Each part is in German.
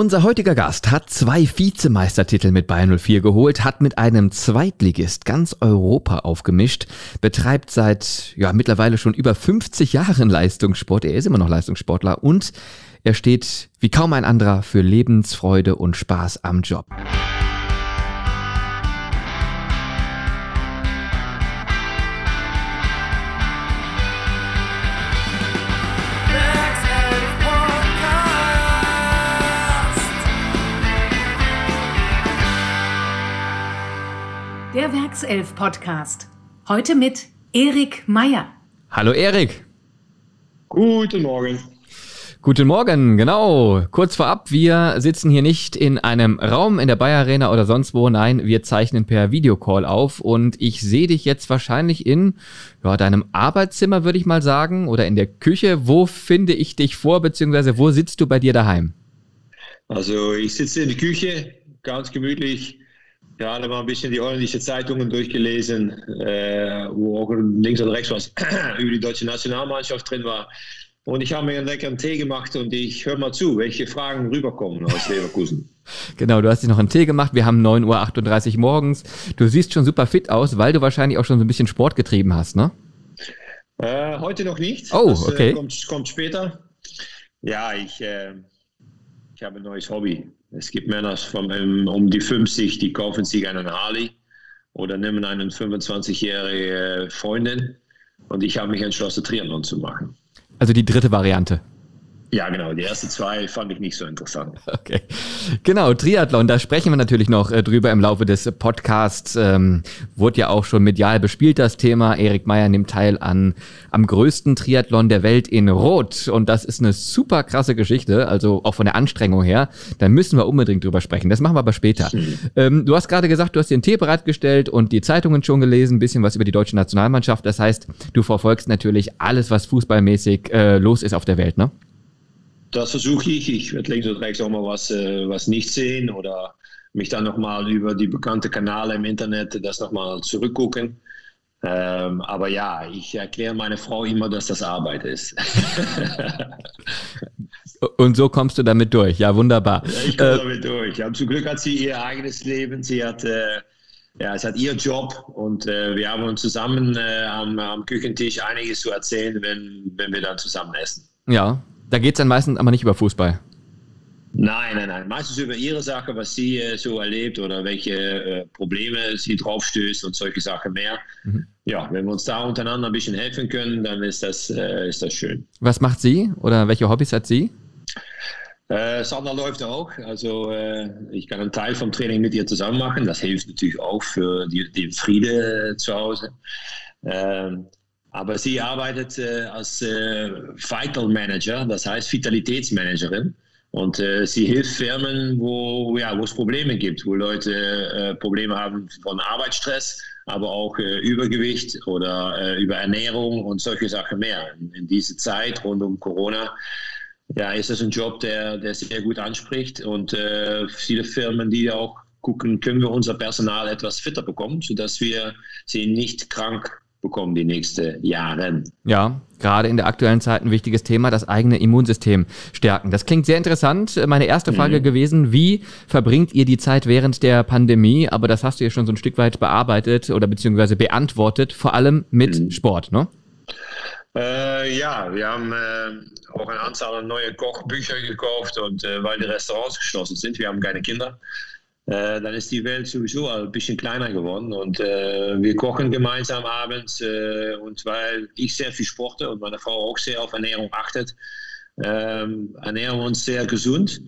Unser heutiger Gast hat zwei Vizemeistertitel mit Bayern 04 geholt, hat mit einem Zweitligist ganz Europa aufgemischt, betreibt seit ja mittlerweile schon über 50 Jahren Leistungssport. Er ist immer noch Leistungssportler und er steht wie kaum ein anderer für Lebensfreude und Spaß am Job. Der Werkself Podcast. Heute mit Erik Meyer. Hallo Erik. Guten Morgen. Guten Morgen, genau. Kurz vorab, wir sitzen hier nicht in einem Raum in der Bayer Arena oder sonst wo. Nein, wir zeichnen per Videocall auf und ich sehe dich jetzt wahrscheinlich in ja, deinem Arbeitszimmer, würde ich mal sagen, oder in der Küche. Wo finde ich dich vor, beziehungsweise wo sitzt du bei dir daheim? Also ich sitze in der Küche, ganz gemütlich, gerade mal ein bisschen die holländische Zeitungen durchgelesen, äh, wo auch links und rechts was über die deutsche Nationalmannschaft drin war. Und ich habe mir einen leckeren Tee gemacht und ich höre mal zu, welche Fragen rüberkommen aus Leverkusen. Genau, du hast dir noch einen Tee gemacht. Wir haben 9.38 Uhr morgens. Du siehst schon super fit aus, weil du wahrscheinlich auch schon so ein bisschen Sport getrieben hast, ne? Äh, heute noch nicht. Oh, das, äh, okay. Äh, kommt, kommt, später. Ja, ich, äh, ich habe ein neues Hobby. Es gibt Männer von, um, um die 50, die kaufen sich einen Harley oder nehmen eine 25-jährige Freundin. Und ich habe mich entschlossen, Triathlon zu machen. Also die dritte Variante. Ja, genau. Die ersten zwei fand ich nicht so interessant. Okay. Genau, Triathlon, da sprechen wir natürlich noch äh, drüber im Laufe des Podcasts. Ähm, wurde ja auch schon medial bespielt, das Thema. Erik Meyer nimmt teil an am größten Triathlon der Welt in Rot. Und das ist eine super krasse Geschichte, also auch von der Anstrengung her. Da müssen wir unbedingt drüber sprechen. Das machen wir aber später. Mhm. Ähm, du hast gerade gesagt, du hast den Tee bereitgestellt und die Zeitungen schon gelesen, ein bisschen was über die deutsche Nationalmannschaft. Das heißt, du verfolgst natürlich alles, was fußballmäßig äh, los ist auf der Welt, ne? Das versuche ich. Ich werde links und rechts auch mal was, äh, was nicht sehen oder mich dann nochmal über die bekannten Kanäle im Internet das nochmal zurückgucken. Ähm, aber ja, ich erkläre meine Frau immer, dass das Arbeit ist. und so kommst du damit durch. Ja, wunderbar. Ja, ich komme äh, damit durch. Ja, zum Glück hat sie ihr eigenes Leben. Sie hat, äh, ja, es hat ihr Job und äh, wir haben uns zusammen äh, am, am, Küchentisch einiges zu erzählen, wenn, wenn wir dann zusammen essen. Ja, da geht es dann meistens aber nicht über Fußball. Nein, nein, nein. Meistens über ihre Sache, was sie äh, so erlebt oder welche äh, Probleme sie draufstößt und solche Sachen mehr. Mhm. Ja, wenn wir uns da untereinander ein bisschen helfen können, dann ist das, äh, ist das schön. Was macht sie oder welche Hobbys hat sie? Äh, Sandra läuft auch. Also äh, ich kann einen Teil vom Training mit ihr zusammen machen. Das hilft natürlich auch für die, den Friede zu Hause. Ähm, aber sie arbeitet äh, als äh, Vital Manager, das heißt Vitalitätsmanagerin. Und äh, sie hilft Firmen, wo, ja, wo es Probleme gibt, wo Leute äh, Probleme haben von Arbeitsstress, aber auch äh, Übergewicht oder äh, über Ernährung und solche Sachen mehr. In, in dieser Zeit rund um Corona ja, ist das ein Job, der, der sehr gut anspricht und viele Firmen, die auch gucken, können wir unser Personal etwas fitter bekommen, sodass wir sie nicht krank bekommen die nächsten Jahre. Ja, gerade in der aktuellen Zeit ein wichtiges Thema, das eigene Immunsystem stärken. Das klingt sehr interessant. Meine erste Frage mhm. gewesen, wie verbringt ihr die Zeit während der Pandemie? Aber das hast du ja schon so ein Stück weit bearbeitet oder beziehungsweise beantwortet, vor allem mit mhm. Sport, ne? Äh, ja, wir haben äh, auch eine Anzahl an neue Kochbücher gekauft und äh, weil die Restaurants geschlossen sind, wir haben keine Kinder, äh, dann ist die Welt sowieso ein bisschen kleiner geworden. Und äh, wir kochen gemeinsam abends. Äh, und weil ich sehr viel sporte und meine Frau auch sehr auf Ernährung achtet, ähm, ernähren wir uns sehr gesund.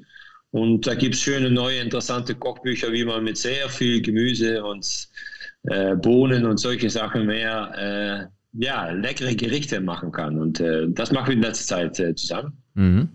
Und da gibt es schöne, neue, interessante Kochbücher, wie man mit sehr viel Gemüse und äh, Bohnen und solche Sachen mehr äh, ja, leckere Gerichte machen kann. Und äh, das machen wir in letzter Zeit zusammen. Mhm.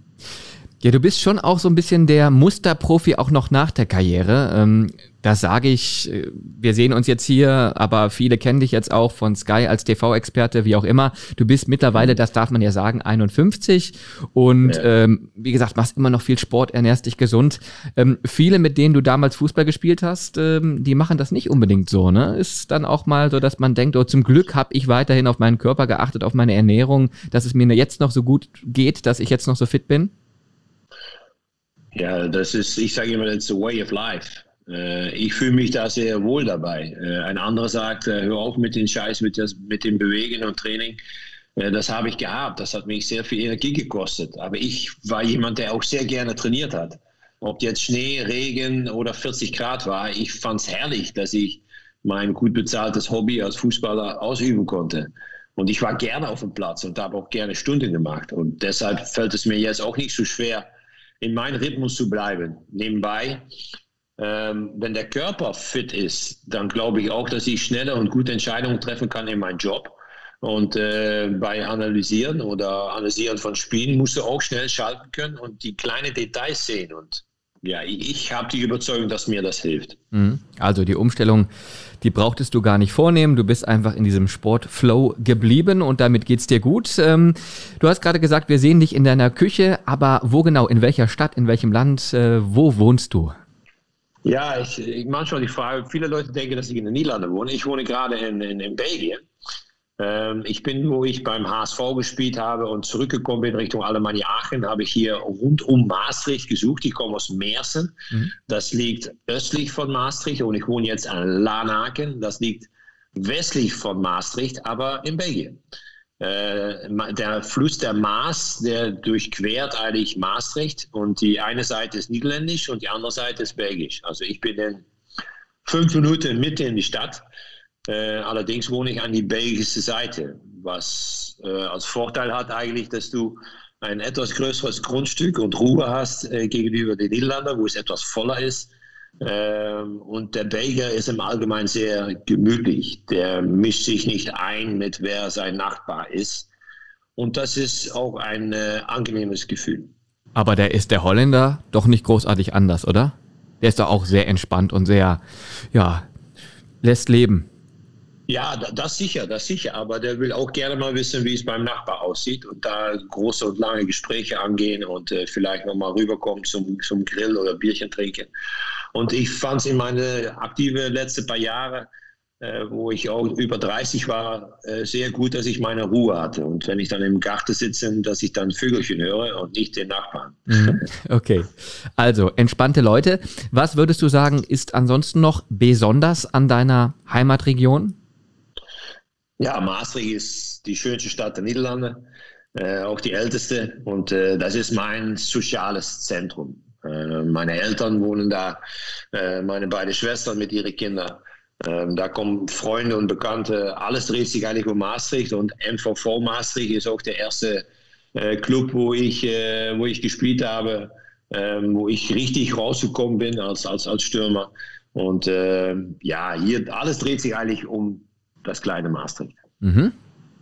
Ja, du bist schon auch so ein bisschen der Musterprofi auch noch nach der Karriere. Ähm, das sage ich, äh, wir sehen uns jetzt hier, aber viele kennen dich jetzt auch von Sky als TV-Experte, wie auch immer. Du bist mittlerweile, das darf man ja sagen, 51 und ja. ähm, wie gesagt, machst immer noch viel Sport, ernährst dich gesund. Ähm, viele, mit denen du damals Fußball gespielt hast, ähm, die machen das nicht unbedingt so. Ne? Ist dann auch mal so, dass man denkt, oh, zum Glück habe ich weiterhin auf meinen Körper geachtet, auf meine Ernährung, dass es mir jetzt noch so gut geht, dass ich jetzt noch so fit bin? Ja, das ist, ich sage immer, that's the way of life. Äh, ich fühle mich da sehr wohl dabei. Äh, ein anderer sagt, äh, hör auf mit den Scheiß, mit, das, mit dem Bewegen und Training. Das habe ich gehabt. Das hat mich sehr viel Energie gekostet. Aber ich war jemand, der auch sehr gerne trainiert hat. Ob jetzt Schnee, Regen oder 40 Grad war, ich fand es herrlich, dass ich mein gut bezahltes Hobby als Fußballer ausüben konnte. Und ich war gerne auf dem Platz und habe auch gerne Stunden gemacht. Und deshalb fällt es mir jetzt auch nicht so schwer, in meinem Rhythmus zu bleiben. Nebenbei, ähm, wenn der Körper fit ist, dann glaube ich auch, dass ich schneller und gute Entscheidungen treffen kann in meinem Job. Und äh, bei Analysieren oder Analysieren von Spielen musst du auch schnell schalten können und die kleinen Details sehen. Und ja, ich, ich habe die Überzeugung, dass mir das hilft. Mhm. Also die Umstellung, die brauchtest du gar nicht vornehmen. Du bist einfach in diesem Sportflow geblieben und damit geht es dir gut. Ähm, du hast gerade gesagt, wir sehen dich in deiner Küche, aber wo genau, in welcher Stadt, in welchem Land, äh, wo wohnst du? Ja, ich, ich manchmal die Frage, viele Leute denken, dass ich in den Niederlanden wohne. Ich wohne gerade in, in, in Belgien. Ähm, ich bin, wo ich beim HSV gespielt habe und zurückgekommen bin Richtung Alemannia Aachen, habe ich hier rund um Maastricht gesucht. Ich komme aus Meersen. Mhm. Das liegt östlich von Maastricht und ich wohne jetzt an Lanaken. Das liegt westlich von Maastricht, aber in Belgien. Äh, der Fluss der Maas, der durchquert eigentlich Maastricht und die eine Seite ist niederländisch und die andere Seite ist belgisch. Also ich bin in fünf Minuten mitten in die Stadt äh, allerdings wohne ich an die belgische Seite, was äh, als Vorteil hat eigentlich, dass du ein etwas größeres Grundstück und Ruhe hast äh, gegenüber den Niederlanden, wo es etwas voller ist. Ähm, und der Belgier ist im Allgemeinen sehr gemütlich. Der mischt sich nicht ein mit wer sein Nachbar ist. Und das ist auch ein äh, angenehmes Gefühl. Aber der ist der Holländer doch nicht großartig anders, oder? Der ist doch auch sehr entspannt und sehr, ja, lässt leben. Ja, das sicher, das sicher. Aber der will auch gerne mal wissen, wie es beim Nachbar aussieht und da große und lange Gespräche angehen und äh, vielleicht nochmal rüberkommen zum, zum Grill oder Bierchen trinken. Und ich fand es in meine aktive letzten paar Jahre, äh, wo ich auch über 30 war, äh, sehr gut, dass ich meine Ruhe hatte. Und wenn ich dann im Garten sitze, dass ich dann Vögelchen höre und nicht den Nachbarn. Mhm. Okay, also entspannte Leute. Was würdest du sagen, ist ansonsten noch besonders an deiner Heimatregion? Ja, Maastricht ist die schönste Stadt der Niederlande, äh, auch die älteste. Und äh, das ist mein soziales Zentrum. Äh, meine Eltern wohnen da, äh, meine beiden Schwestern mit ihren Kindern. Ähm, da kommen Freunde und Bekannte. Alles dreht sich eigentlich um Maastricht. Und MVV Maastricht ist auch der erste äh, Club, wo ich, äh, wo ich gespielt habe, ähm, wo ich richtig rausgekommen bin als, als, als Stürmer. Und ja, hier alles dreht sich eigentlich um das kleine Maastricht. Mhm.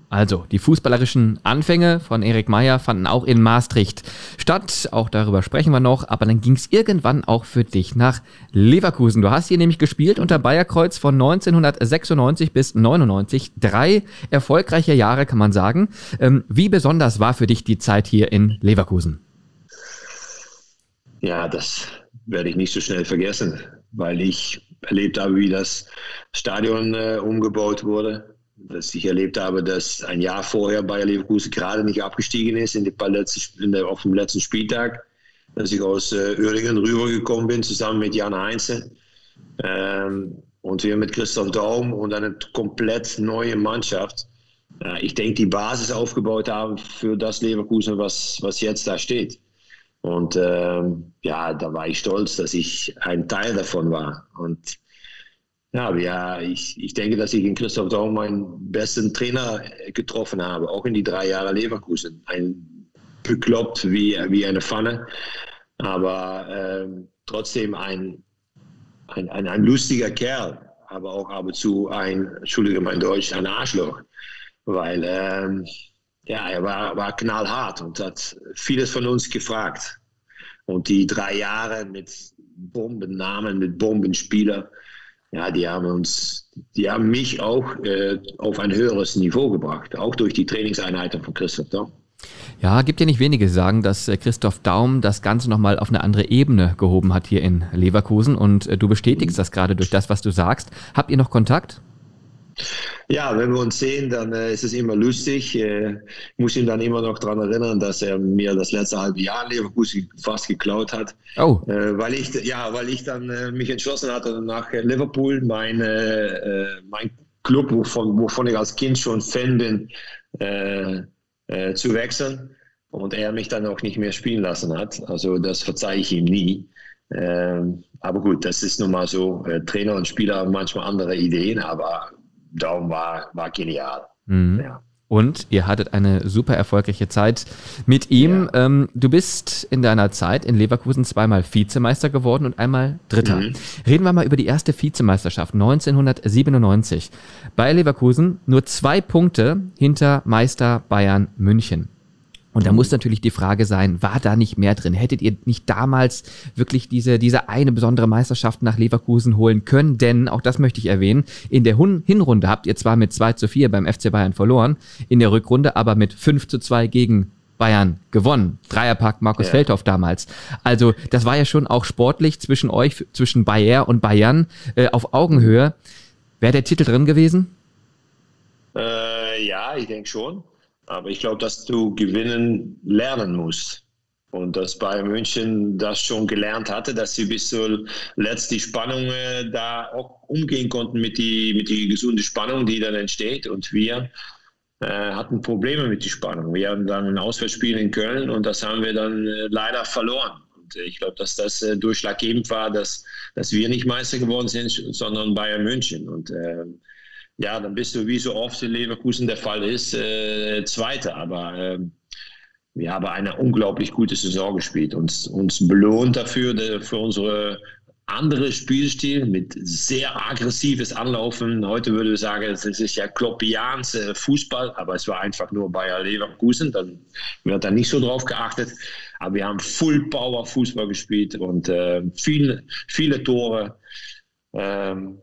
Also, die fußballerischen Anfänge von Erik Meyer fanden auch in Maastricht statt. Auch darüber sprechen wir noch. Aber dann ging es irgendwann auch für dich nach Leverkusen. Du hast hier nämlich gespielt unter Bayerkreuz von 1996 bis 99. Drei erfolgreiche Jahre, kann man sagen. Ähm, wie besonders war für dich die Zeit hier in Leverkusen? Ja, das werde ich nicht so schnell vergessen, weil ich erlebt habe, wie das Stadion äh, umgebaut wurde. Dass ich erlebt habe, dass ein Jahr vorher Bayer Leverkusen gerade nicht abgestiegen ist in die letzten, in der, auf dem letzten Spieltag. Dass ich aus äh, Uerdingen rübergekommen bin, zusammen mit Jan Heinze. Ähm, und wir mit Christoph Daum und eine komplett neue Mannschaft. Äh, ich denke, die Basis aufgebaut haben für das Leverkusen, was, was jetzt da steht. Und ähm, ja, da war ich stolz, dass ich ein Teil davon war. Und ja, ja ich, ich denke, dass ich in Christoph Daum meinen besten Trainer getroffen habe, auch in die drei Jahre Leverkusen. Ein bekloppt wie, wie eine Pfanne, aber ähm, trotzdem ein, ein, ein, ein lustiger Kerl, aber auch ab und zu ein, Entschuldige mein Deutsch, ein Arschloch. Weil ähm, ja, er war, war knallhart und hat vieles von uns gefragt. Und die drei Jahre mit Bombennamen, mit Bombenspieler, ja, die haben uns, die haben mich auch äh, auf ein höheres Niveau gebracht, auch durch die Trainingseinheiten von Christoph Daum. Ja, gibt ja nicht wenige sagen, dass äh, Christoph Daum das Ganze nochmal auf eine andere Ebene gehoben hat hier in Leverkusen und äh, du bestätigst das gerade durch das, was du sagst. Habt ihr noch Kontakt? Ja, wenn wir uns sehen, dann äh, ist es immer lustig. Äh, ich muss ihn dann immer noch daran erinnern, dass er mir das letzte halbe Jahr Leverkusen fast geklaut hat. Oh. Äh, weil ich, ja, weil ich dann äh, mich entschlossen hatte, nach Liverpool, mein, äh, mein Club, wovon, wovon ich als Kind schon Fan bin, äh, zu wechseln. Und er mich dann auch nicht mehr spielen lassen hat. Also das verzeihe ich ihm nie. Ähm, aber gut, das ist nun mal so. Trainer und Spieler haben manchmal andere Ideen, aber darum war, war genial. Mhm. Ja. Und ihr hattet eine super erfolgreiche Zeit mit ihm. Ja. Ähm, du bist in deiner Zeit in Leverkusen zweimal Vizemeister geworden und einmal Dritter. Mhm. Reden wir mal über die erste Vizemeisterschaft 1997. Bei Leverkusen nur zwei Punkte hinter Meister Bayern München. Und da muss natürlich die Frage sein, war da nicht mehr drin? Hättet ihr nicht damals wirklich diese, diese eine besondere Meisterschaft nach Leverkusen holen können? Denn, auch das möchte ich erwähnen, in der Hinrunde habt ihr zwar mit 2 zu 4 beim FC Bayern verloren, in der Rückrunde aber mit 5 zu 2 gegen Bayern gewonnen. Dreierpack Markus ja. Feldhoff damals. Also das war ja schon auch sportlich zwischen euch, zwischen Bayer und Bayern äh, auf Augenhöhe. Wäre der Titel drin gewesen? Äh, ja, ich denke schon. Aber ich glaube, dass du gewinnen lernen musst. Und dass Bayern München das schon gelernt hatte, dass sie bis zuletzt die Spannung äh, da auch umgehen konnten mit die, mit die gesunde Spannung, die dann entsteht. Und wir äh, hatten Probleme mit der Spannung. Wir haben dann ein Auswärtsspiel in Köln und das haben wir dann äh, leider verloren. Und ich glaube, dass das äh, durchschlaggebend war, dass, dass wir nicht Meister geworden sind, sondern Bayern München. Und äh, ja, dann bist du, wie so oft in Leverkusen der Fall ist, äh, Zweiter. Aber äh, wir haben eine unglaublich gute Saison gespielt. Uns, uns belohnt dafür, für unsere andere Spielstil mit sehr aggressives Anlaufen. Heute würde ich sagen, es ist ja Kloppians äh, Fußball, aber es war einfach nur Bayer Leverkusen. Dann wird da nicht so drauf geachtet. Aber wir haben Full Power Fußball gespielt und äh, viele, viele Tore. Ähm,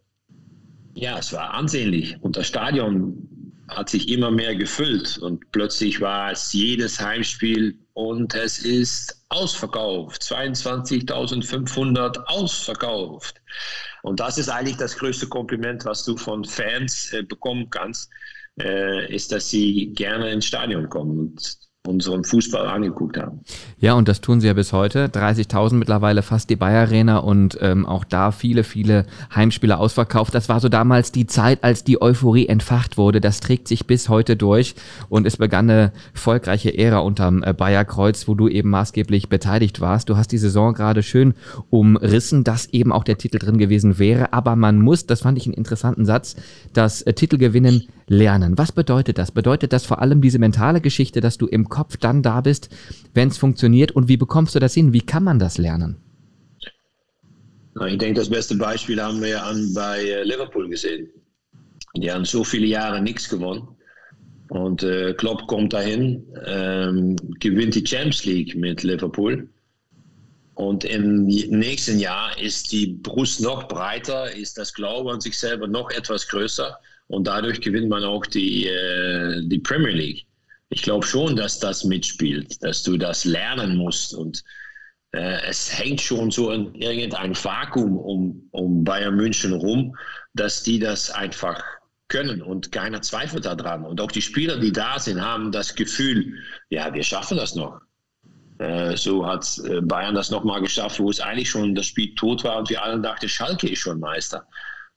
ja, es war ansehnlich und das Stadion hat sich immer mehr gefüllt und plötzlich war es jedes Heimspiel und es ist ausverkauft. 22.500 ausverkauft. Und das ist eigentlich das größte Kompliment, was du von Fans äh, bekommen kannst, äh, ist, dass sie gerne ins Stadion kommen. Und unseren Fußball angeguckt haben. Ja, und das tun sie ja bis heute. 30.000 mittlerweile fast die Bayer Arena und ähm, auch da viele, viele Heimspiele ausverkauft. Das war so damals die Zeit, als die Euphorie entfacht wurde. Das trägt sich bis heute durch und es begann eine erfolgreiche Ära unterm äh, Bayer Kreuz, wo du eben maßgeblich beteiligt warst. Du hast die Saison gerade schön umrissen, dass eben auch der Titel drin gewesen wäre. Aber man muss, das fand ich einen interessanten Satz, das äh, Titelgewinnen lernen. Was bedeutet das? Bedeutet das vor allem diese mentale Geschichte, dass du im Kopf dann da bist, wenn es funktioniert? Und wie bekommst du das hin? Wie kann man das lernen? Ich denke, das beste Beispiel haben wir bei äh, Liverpool gesehen. Die haben so viele Jahre nichts gewonnen. Und äh, Klopp kommt dahin, ähm, gewinnt die Champions League mit Liverpool. Und im nächsten Jahr ist die Brust noch breiter, ist das Glaube an sich selber noch etwas größer. Und dadurch gewinnt man auch die, äh, die Premier League ich glaube schon, dass das mitspielt, dass du das lernen musst. Und äh, es hängt schon so in irgendein Vakuum um, um Bayern München rum, dass die das einfach können und keiner zweifelt daran. Und auch die Spieler, die da sind, haben das Gefühl, ja, wir schaffen das noch. Äh, so hat äh, Bayern das nochmal geschafft, wo es eigentlich schon das Spiel tot war und wir alle dachten, Schalke ist schon Meister.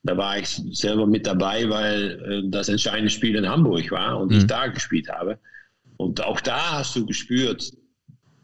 Da war ich selber mit dabei, weil äh, das entscheidende Spiel in Hamburg war und mhm. ich da gespielt habe. Und auch da hast du gespürt,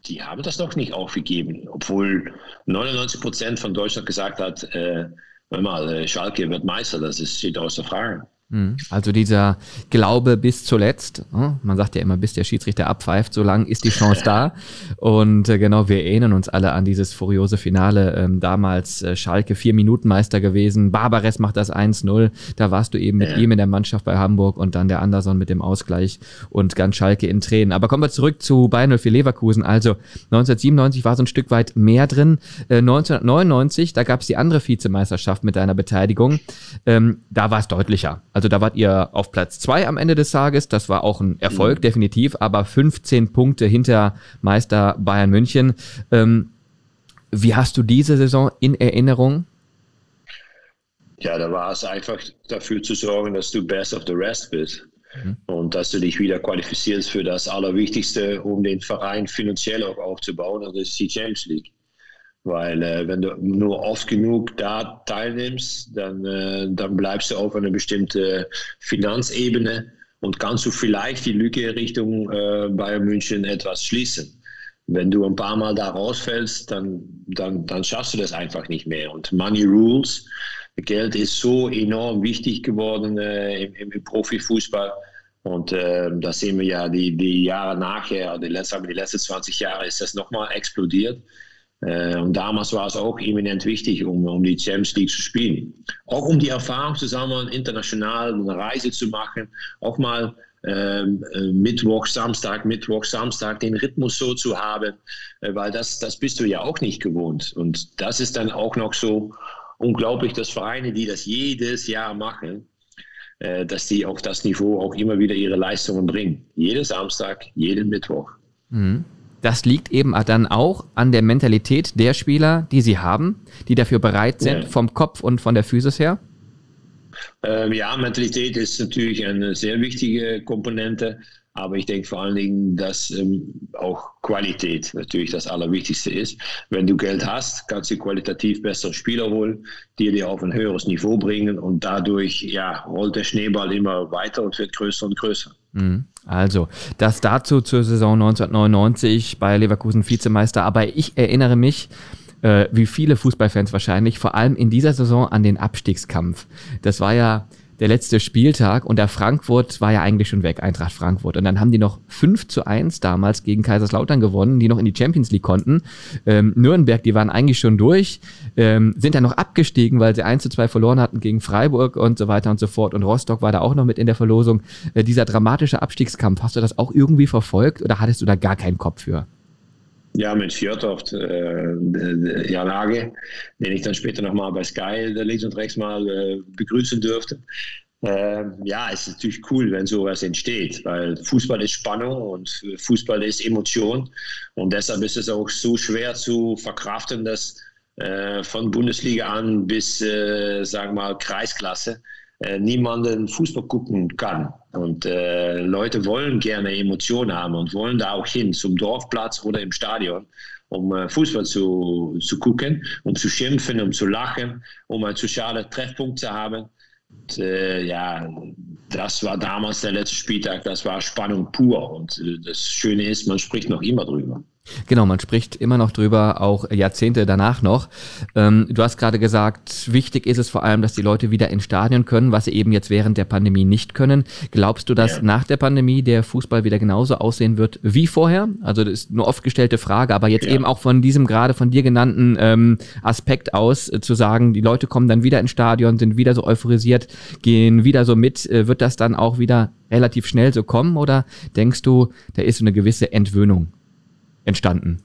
die haben das noch nicht aufgegeben, obwohl 99 Prozent von Deutschland gesagt hat, äh, mal, äh, Schalke wird Meister, das ist, steht außer Frage. Mhm. Also dieser Glaube bis zuletzt, ne? man sagt ja immer, bis der Schiedsrichter abpfeift, so lang ist die Chance da. Und äh, genau, wir erinnern uns alle an dieses furiose Finale. Ähm, damals äh, Schalke vier Minuten Meister gewesen, Barbares macht das 1-0. Da warst du eben mit ja. ihm in der Mannschaft bei Hamburg und dann der Anderson mit dem Ausgleich und ganz Schalke in Tränen. Aber kommen wir zurück zu Bayern für Leverkusen. Also 1997 war so ein Stück weit mehr drin. 1999, da gab es die andere Vizemeisterschaft mit deiner Beteiligung. Ähm, da war es deutlicher. Also also da wart ihr auf Platz zwei am Ende des Tages. Das war auch ein Erfolg, mhm. definitiv, aber 15 Punkte hinter Meister Bayern München. Ähm, wie hast du diese Saison in Erinnerung? Ja, da war es einfach dafür zu sorgen, dass du best of the rest bist. Mhm. Und dass du dich wieder qualifizierst für das Allerwichtigste, um den Verein finanziell auch aufzubauen, und das ist die Champions League. Weil äh, wenn du nur oft genug da teilnimmst, dann, äh, dann bleibst du auf einer bestimmten Finanzebene und kannst du vielleicht die Lücke Richtung äh, Bayern München etwas schließen. Wenn du ein paar Mal da rausfällst, dann, dann, dann schaffst du das einfach nicht mehr. Und Money Rules, Geld ist so enorm wichtig geworden äh, im, im, Profifußball. Und äh, da sehen wir ja die, die Jahre nachher, die letzten, die letzten 20 Jahre ist das nochmal explodiert. Äh, und damals war es auch eminent wichtig, um, um die Champions League zu spielen. Auch um die Erfahrung zu sammeln, international eine Reise zu machen, auch mal ähm, äh, Mittwoch, Samstag, Mittwoch, Samstag den Rhythmus so zu haben, äh, weil das, das bist du ja auch nicht gewohnt. Und das ist dann auch noch so unglaublich, dass Vereine, die das jedes Jahr machen, äh, dass die auf das Niveau auch immer wieder ihre Leistungen bringen. Jeden Samstag, jeden Mittwoch. Mhm. Das liegt eben dann auch an der Mentalität der Spieler, die sie haben, die dafür bereit sind, ja. vom Kopf und von der Physis her. Ähm, ja, Mentalität ist natürlich eine sehr wichtige Komponente. Aber ich denke vor allen Dingen, dass ähm, auch Qualität natürlich das Allerwichtigste ist. Wenn du Geld hast, kannst du qualitativ bessere Spieler holen, die dir auf ein höheres Niveau bringen und dadurch ja, rollt der Schneeball immer weiter und wird größer und größer. Mhm. Also, das dazu zur Saison 1999 bei Leverkusen Vizemeister. Aber ich erinnere mich, äh, wie viele Fußballfans wahrscheinlich, vor allem in dieser Saison an den Abstiegskampf. Das war ja der letzte Spieltag und der Frankfurt war ja eigentlich schon weg, Eintracht Frankfurt. Und dann haben die noch 5 zu 1 damals gegen Kaiserslautern gewonnen, die noch in die Champions League konnten. Ähm, Nürnberg, die waren eigentlich schon durch, ähm, sind dann noch abgestiegen, weil sie 1 zu 2 verloren hatten gegen Freiburg und so weiter und so fort. Und Rostock war da auch noch mit in der Verlosung. Äh, dieser dramatische Abstiegskampf, hast du das auch irgendwie verfolgt oder hattest du da gar keinen Kopf für? Ja, mit Fjordhoft, äh, Jan Hage, den ich dann später nochmal bei Sky links und rechts mal äh, begrüßen durfte. Äh, ja, es ist natürlich cool, wenn sowas entsteht, weil Fußball ist Spannung und Fußball ist Emotion. Und deshalb ist es auch so schwer zu verkraften, dass äh, von Bundesliga an bis, äh, sagen wir mal, Kreisklasse äh, niemanden Fußball gucken kann. Und äh, Leute wollen gerne Emotionen haben und wollen da auch hin, zum Dorfplatz oder im Stadion, um äh, Fußball zu, zu gucken, um zu schimpfen, um zu lachen, um einen sozialen Treffpunkt zu haben. Und, äh, ja, das war damals der letzte Spieltag, das war Spannung pur. Und äh, das Schöne ist, man spricht noch immer drüber. Genau, man spricht immer noch drüber, auch Jahrzehnte danach noch. Ähm, du hast gerade gesagt, wichtig ist es vor allem, dass die Leute wieder ins Stadion können, was sie eben jetzt während der Pandemie nicht können. Glaubst du, dass ja. nach der Pandemie der Fußball wieder genauso aussehen wird wie vorher? Also das ist eine oft gestellte Frage, aber jetzt ja. eben auch von diesem gerade von dir genannten ähm, Aspekt aus äh, zu sagen, die Leute kommen dann wieder ins Stadion, sind wieder so euphorisiert, gehen wieder so mit. Äh, wird das dann auch wieder relativ schnell so kommen oder denkst du, da ist so eine gewisse Entwöhnung? Entstanden?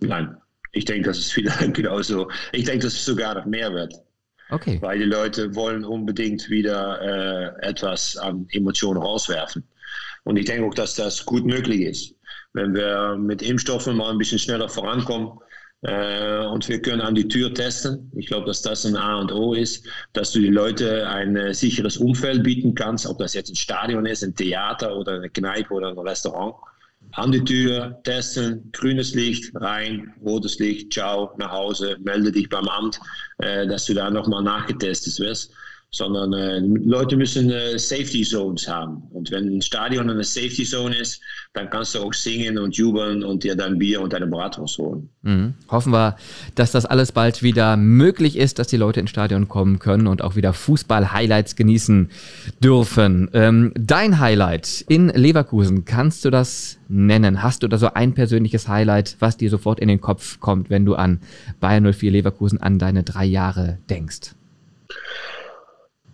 Nein, ich denke, das ist wieder genauso. Ich denke, dass es sogar noch mehr wird. Okay. Weil die Leute wollen unbedingt wieder äh, etwas an Emotionen rauswerfen. Und ich denke auch, dass das gut möglich ist. Wenn wir mit Impfstoffen mal ein bisschen schneller vorankommen äh, und wir können an die Tür testen. Ich glaube, dass das ein A und O ist, dass du die Leute ein äh, sicheres Umfeld bieten kannst, ob das jetzt ein Stadion ist, ein Theater oder eine Kneipe oder ein Restaurant an die Tür, testen, grünes Licht, rein, rotes Licht, ciao, nach Hause, melde dich beim Amt, äh, dass du da nochmal nachgetestet wirst sondern äh, Leute müssen äh, Safety Zones haben. Und wenn ein Stadion eine Safety Zone ist, dann kannst du auch singen und jubeln und dir dein Bier und deine Bratwurst holen. Mhm. Hoffen wir, dass das alles bald wieder möglich ist, dass die Leute ins Stadion kommen können und auch wieder Fußball-Highlights genießen dürfen. Ähm, dein Highlight in Leverkusen, kannst du das nennen? Hast du da so ein persönliches Highlight, was dir sofort in den Kopf kommt, wenn du an Bayern 04 Leverkusen, an deine drei Jahre denkst?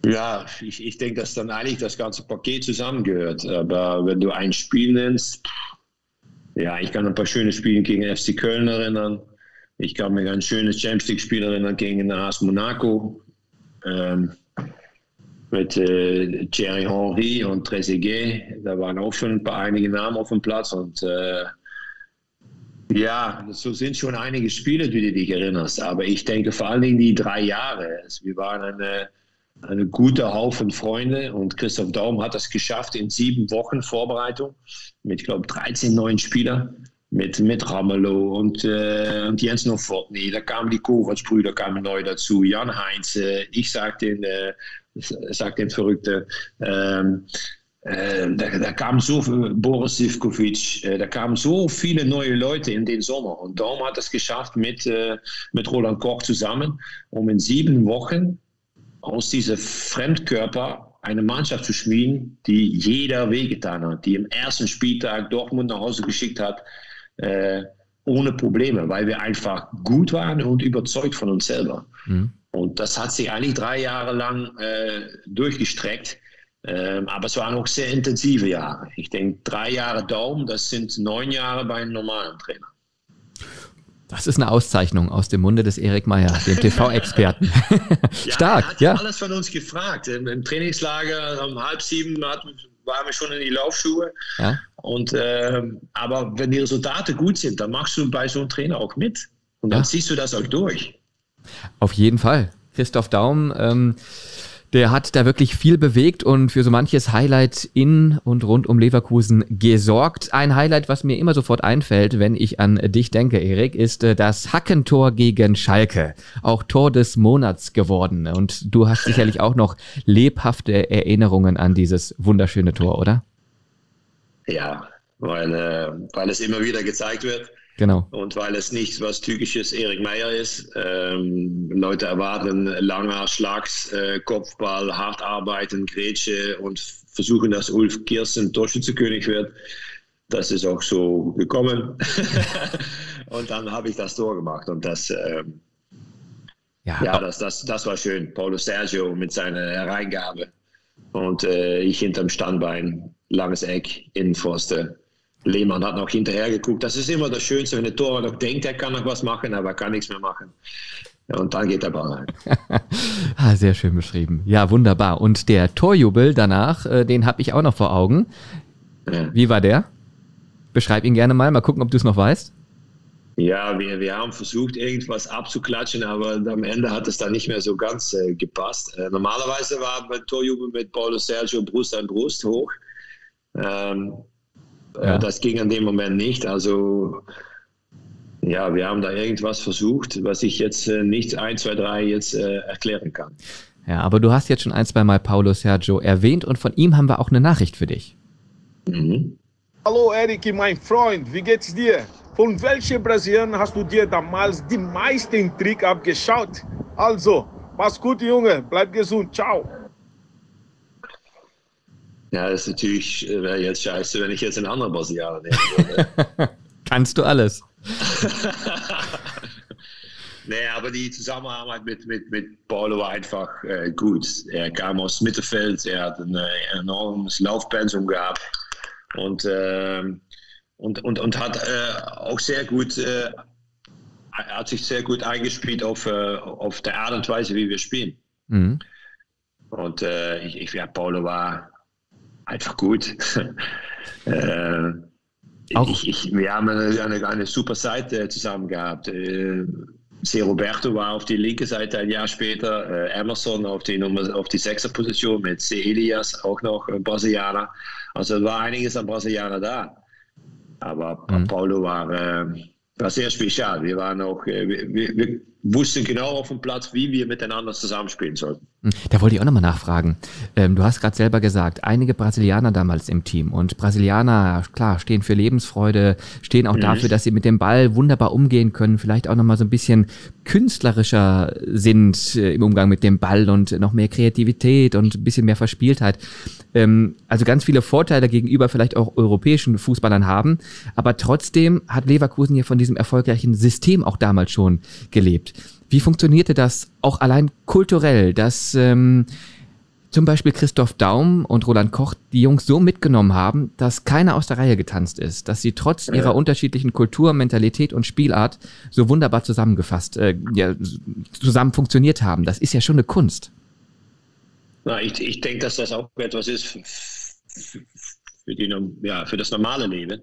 Ja, ich, ich denke, dass dann eigentlich das ganze Paket zusammengehört. Aber wenn du ein Spiel nennst, ja, ich kann ein paar schöne Spiele gegen FC Köln erinnern. Ich kann an ein schönes Champions League-Spiel erinnern gegen AS Monaco. Ähm, mit äh, Thierry Henry und Trezeguet. Da waren auch schon ein paar einige Namen auf dem Platz. Und äh, ja, so sind schon einige Spiele, die du dich erinnerst. Aber ich denke vor allen Dingen die drei Jahre. Also wir waren eine eine gute Haufen Freunde und Christoph Daum hat das geschafft in sieben Wochen Vorbereitung mit, ich glaube, 13 neuen Spielern mit, mit Ramelow und, äh, und Jens Novotny. Da kamen die Kovacs-Brüder kamen neu dazu, Jan Heinze, ich sag den, äh, sag den Verrückten, ähm, äh, da, da kam so Boris Sivkovic, äh, da kamen so viele neue Leute in den Sommer. Und Daum hat es geschafft mit, äh, mit Roland Koch zusammen, um in sieben Wochen aus diesem Fremdkörper eine Mannschaft zu schmieden, die jeder wehgetan hat, die im ersten Spieltag Dortmund nach Hause geschickt hat, äh, ohne Probleme, weil wir einfach gut waren und überzeugt von uns selber. Mhm. Und das hat sich eigentlich drei Jahre lang äh, durchgestreckt. Ähm, aber es waren auch sehr intensive Jahre. Ich denke, drei Jahre Daumen, das sind neun Jahre bei einem normalen Trainer. Das ist eine Auszeichnung aus dem Munde des Erik Meyer, dem TV-Experten. ja, Stark, er hat ja. alles von uns gefragt. Im, im Trainingslager um halb sieben hat, waren wir schon in die Laufschuhe. Ja. Und, äh, aber wenn die Resultate gut sind, dann machst du bei so einem Trainer auch mit. Und dann ja. ziehst du das auch durch. Auf jeden Fall. Christoph Daum, ähm, der hat da wirklich viel bewegt und für so manches Highlight in und rund um Leverkusen gesorgt. Ein Highlight, was mir immer sofort einfällt, wenn ich an dich denke, Erik, ist äh, das Hackentor gegen Schalke. Auch Tor des Monats geworden. Und du hast sicherlich auch noch lebhafte Erinnerungen an dieses wunderschöne Tor, oder? Ja, weil, äh, weil es immer wieder gezeigt wird. Genau. Und weil es nicht was typisches Erik Meyer ist, ähm, Leute erwarten langer Schlags, äh, Kopfball, hart arbeiten, Grätsche und versuchen, dass Ulf Kirsten Torschützekönig wird. Das ist auch so gekommen. und dann habe ich das Tor gemacht und das, ähm, ja, ja das, das, das war schön. Paulo Sergio mit seiner Hereingabe und äh, ich hinterm Standbein, langes Eck, Innenpfosten Lehmann hat noch hinterher geguckt. Das ist immer das Schönste, wenn der Torwart noch denkt, er kann noch was machen, aber er kann nichts mehr machen. Und dann geht der Ball rein. ah, sehr schön beschrieben. Ja, wunderbar. Und der Torjubel danach, äh, den habe ich auch noch vor Augen. Ja. Wie war der? Beschreib ihn gerne mal, mal gucken, ob du es noch weißt. Ja, wir, wir haben versucht, irgendwas abzuklatschen, aber am Ende hat es dann nicht mehr so ganz äh, gepasst. Äh, normalerweise war beim Torjubel mit Paulo Sergio Brust an Brust hoch. Ähm, äh, ja. Das ging an dem Moment nicht. Also ja, wir haben da irgendwas versucht, was ich jetzt äh, nicht 1, 2, 3 jetzt äh, erklären kann. Ja, aber du hast jetzt schon ein, zwei Mal Paulo Sergio erwähnt und von ihm haben wir auch eine Nachricht für dich. Mhm. Hallo Erik, mein Freund, wie geht's dir? Von welchen Brasilianern hast du dir damals die meisten Trick abgeschaut? Also, mach's gut, Junge, bleib gesund, ciao. Ja, das ist natürlich, äh, wäre jetzt scheiße, wenn ich jetzt einen anderen Brasilianer nehmen würde. Kannst du alles. nee, aber die Zusammenarbeit mit, mit, mit Paulo war einfach äh, gut. Er kam aus Mittelfeld, er hat ein äh, enormes Laufpensum gehabt und, äh, und, und, und hat äh, auch sehr gut, äh, er hat sich sehr gut eingespielt auf, auf der Art und Weise, wie wir spielen. Mhm. Und ich, ich, ja, Paulo war einfach gut. äh, ich, ich, wir haben eine, eine, eine, super Seite zusammen gehabt. Äh, C. Roberto war auf die linke Seite ein Jahr später, äh, Emerson auf die, Nummer, auf die sechste Position mit C. Elias, auch noch Brasilianer. Also war einiges an Brasilianer da. Aber mhm. Paulo war, äh, war sehr spezial. Wir waren auch, äh, wir, wir, wussten genau auf dem Platz, wie wir miteinander zusammenspielen sollten. Hm, da wollte ich auch nochmal nachfragen. Ähm, du hast gerade selber gesagt, einige Brasilianer damals im Team und Brasilianer, klar, stehen für Lebensfreude, stehen auch mhm. dafür, dass sie mit dem Ball wunderbar umgehen können, vielleicht auch nochmal so ein bisschen künstlerischer sind äh, im Umgang mit dem Ball und noch mehr Kreativität und ein bisschen mehr Verspieltheit. Ähm, also ganz viele Vorteile gegenüber vielleicht auch europäischen Fußballern haben, aber trotzdem hat Leverkusen ja von diesem erfolgreichen System auch damals schon gelebt. Wie funktionierte das auch allein kulturell, dass ähm, zum Beispiel Christoph Daum und Roland Koch die Jungs so mitgenommen haben, dass keiner aus der Reihe getanzt ist, dass sie trotz ja. ihrer unterschiedlichen Kultur, Mentalität und Spielart so wunderbar zusammengefasst, äh, ja, zusammen funktioniert haben. Das ist ja schon eine Kunst. Na, ich, ich denke, dass das auch etwas ist für, die, ja, für das normale Leben.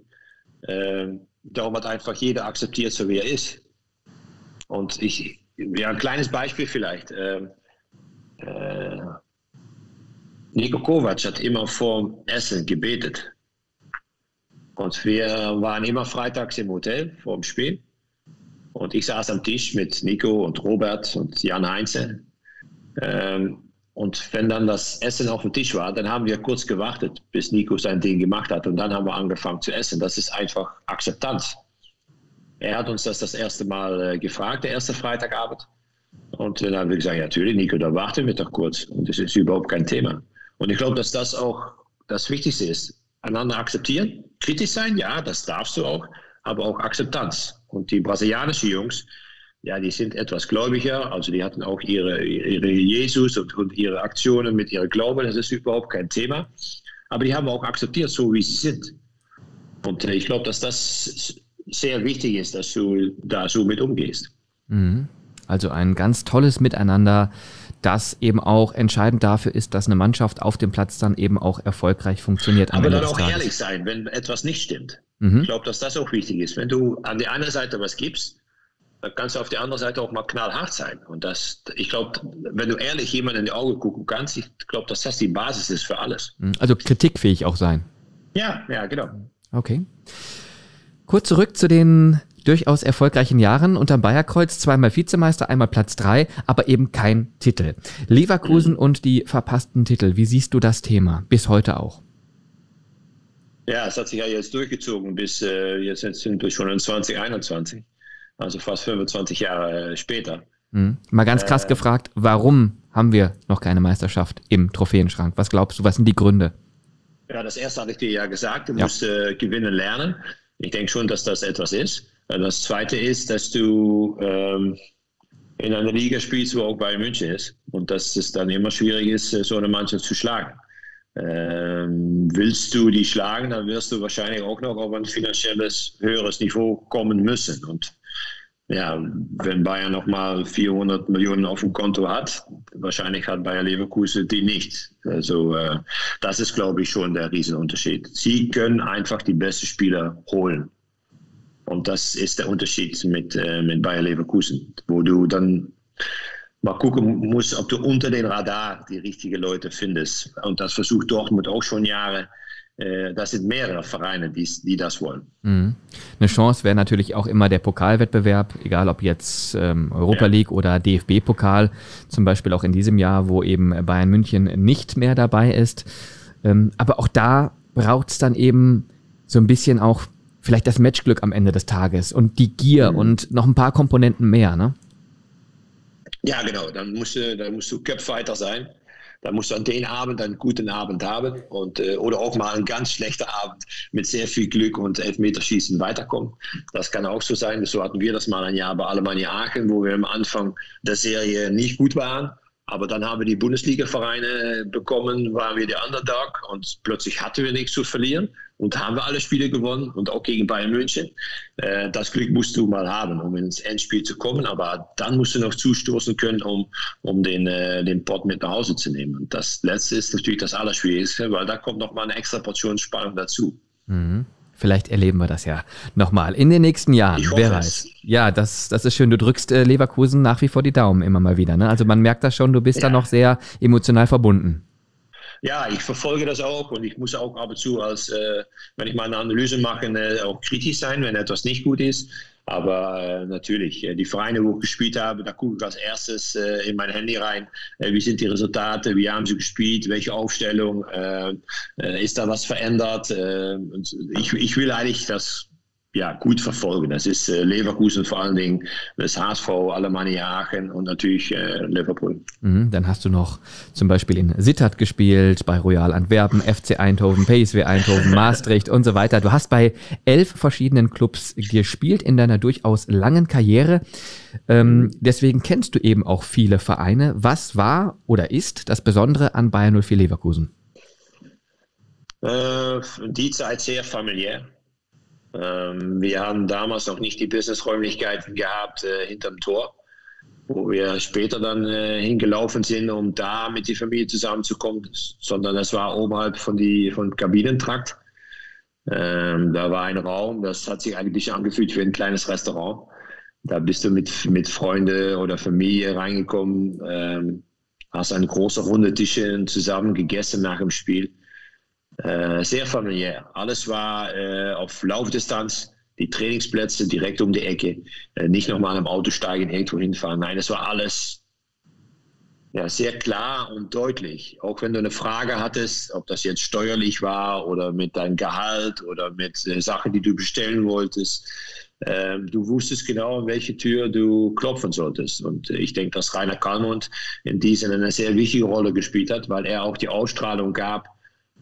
Ähm, darum hat einfach jeder akzeptiert, so wie er ist. Und ich, ja, ein kleines Beispiel vielleicht. Ähm, äh, Nico Kovac hat immer vor Essen gebetet. Und wir waren immer freitags im Hotel vor dem Spiel. Und ich saß am Tisch mit Nico und Robert und Jan Heinze. Ähm, und wenn dann das Essen auf dem Tisch war, dann haben wir kurz gewartet, bis Nico sein Ding gemacht hat. Und dann haben wir angefangen zu essen. Das ist einfach Akzeptanz. Er hat uns das das erste Mal äh, gefragt, der erste Freitagabend. Und dann haben wir gesagt, ja, natürlich, Nico, da warten wir doch kurz. Und das ist überhaupt kein Thema. Und ich glaube, dass das auch das Wichtigste ist. Einander akzeptieren, kritisch sein, ja, das darfst du auch, aber auch Akzeptanz. Und die brasilianischen Jungs, ja, die sind etwas gläubiger, also die hatten auch ihre, ihre Jesus und, und ihre Aktionen mit ihrem Glauben, das ist überhaupt kein Thema. Aber die haben auch akzeptiert, so wie sie sind. Und äh, ich glaube, dass das sehr wichtig ist, dass du da so mit umgehst. Mhm. Also ein ganz tolles Miteinander, das eben auch entscheidend dafür ist, dass eine Mannschaft auf dem Platz dann eben auch erfolgreich funktioniert. Aber dann auch ehrlich sein, wenn etwas nicht stimmt. Mhm. Ich glaube, dass das auch wichtig ist. Wenn du an der einen Seite was gibst, dann kannst du auf der anderen Seite auch mal knallhart sein. Und das, ich glaube, wenn du ehrlich jemandem in die Augen gucken kannst, ich glaube, dass das die Basis ist für alles. Mhm. Also kritikfähig auch sein. Ja, ja, genau. Okay. Kurz zurück zu den durchaus erfolgreichen Jahren unterm Bayerkreuz, zweimal Vizemeister, einmal Platz drei, aber eben kein Titel. Leverkusen mhm. und die verpassten Titel, wie siehst du das Thema bis heute auch? Ja, es hat sich ja jetzt durchgezogen bis äh, jetzt sind wir schon in 2021, also fast 25 Jahre äh, später. Mhm. Mal ganz krass äh, gefragt, warum haben wir noch keine Meisterschaft im Trophäenschrank? Was glaubst du, was sind die Gründe? Ja, das erste hatte ich dir ja gesagt, du ja. musst äh, gewinnen lernen. Ich denke schon, dass das etwas ist. Das zweite ist, dass du ähm, in einer Liga spielst, wo auch Bayern München ist. Und dass es dann immer schwierig ist, so eine Mannschaft zu schlagen. Ähm, willst du die schlagen, dann wirst du wahrscheinlich auch noch auf ein finanzielles höheres Niveau kommen müssen. Und ja, wenn Bayern nochmal 400 Millionen auf dem Konto hat, wahrscheinlich hat Bayern Leverkusen die nicht. Also äh, das ist, glaube ich, schon der Riesenunterschied. Sie können einfach die besten Spieler holen. Und das ist der Unterschied mit, äh, mit Bayer Leverkusen, wo du dann mal gucken musst, ob du unter den Radar die richtigen Leute findest. Und das versucht Dortmund auch schon Jahre. Äh, das sind mehrere Vereine, die, die das wollen. Mhm. Eine Chance wäre natürlich auch immer der Pokalwettbewerb, egal ob jetzt ähm, Europa ja. League oder DFB-Pokal, zum Beispiel auch in diesem Jahr, wo eben Bayern München nicht mehr dabei ist. Ähm, aber auch da braucht es dann eben so ein bisschen auch vielleicht das Matchglück am Ende des Tages und die Gier mhm. und noch ein paar Komponenten mehr, ne? Ja, genau. Dann musst du, dann musst du Cupfighter sein. Dann musst du an den Abend einen guten Abend haben und, äh, oder auch mal einen ganz schlechten Abend mit sehr viel Glück und Elfmeterschießen weiterkommen. Das kann auch so sein. So hatten wir das mal ein Jahr bei Alemannia Aachen, wo wir am Anfang der Serie nicht gut waren. Aber dann haben wir die Bundesliga-Vereine bekommen, waren wir der Underdog und plötzlich hatten wir nichts zu verlieren und haben wir alle Spiele gewonnen und auch gegen Bayern München. Äh, das Glück musst du mal haben, um ins Endspiel zu kommen, aber dann musst du noch zustoßen können, um, um den, äh, den Pott mit nach Hause zu nehmen. Und das Letzte ist natürlich das Allerschwierigste, weil da kommt noch mal eine extra Portion Spannung dazu. Mhm. Vielleicht erleben wir das ja nochmal in den nächsten Jahren. Wer weiß. Ja, das, das ist schön. Du drückst äh, Leverkusen nach wie vor die Daumen immer mal wieder. Ne? Also man merkt das schon, du bist ja. da noch sehr emotional verbunden. Ja, ich verfolge das auch und ich muss auch ab und zu, als, äh, wenn ich mal eine Analyse mache, äh, auch kritisch sein, wenn etwas nicht gut ist. Aber äh, natürlich, äh, die Vereine, wo ich gespielt habe, da gucke ich als erstes äh, in mein Handy rein. Äh, wie sind die Resultate? Wie haben sie gespielt? Welche Aufstellung? Äh, äh, ist da was verändert? ich, ich will eigentlich, dass ja, gut verfolgen. Das ist äh, Leverkusen vor allen Dingen, das HSV, Alemannia Aachen und natürlich äh, Liverpool. Mhm, dann hast du noch zum Beispiel in Sittard gespielt, bei Royal Antwerpen, FC Eindhoven, PSW Eindhoven, Maastricht und so weiter. Du hast bei elf verschiedenen Clubs gespielt in deiner durchaus langen Karriere. Ähm, deswegen kennst du eben auch viele Vereine. Was war oder ist das Besondere an Bayern 04 Leverkusen? Äh, die Zeit sehr familiär ähm, wir haben damals noch nicht die Businessräumlichkeiten gehabt äh, hinterm Tor, wo wir später dann äh, hingelaufen sind, um da mit der Familie zusammenzukommen, sondern das war oberhalb von die von Kabinentrakt. Ähm, da war ein Raum, das hat sich eigentlich angefühlt wie ein kleines Restaurant. Da bist du mit, mit Freunden oder Familie reingekommen. Ähm, hast eine große Runde Tische zusammen gegessen nach dem Spiel. Äh, sehr familiär. Alles war äh, auf Laufdistanz, die Trainingsplätze direkt um die Ecke. Äh, nicht nochmal im Auto steigen, irgendwo hinfahren. Nein, es war alles ja, sehr klar und deutlich. Auch wenn du eine Frage hattest, ob das jetzt steuerlich war oder mit deinem Gehalt oder mit äh, Sachen, die du bestellen wolltest. Ähm, du wusstest genau, an welche Tür du klopfen solltest. Und ich denke, dass Rainer Kallmund in diesem eine sehr wichtige Rolle gespielt hat, weil er auch die Ausstrahlung gab,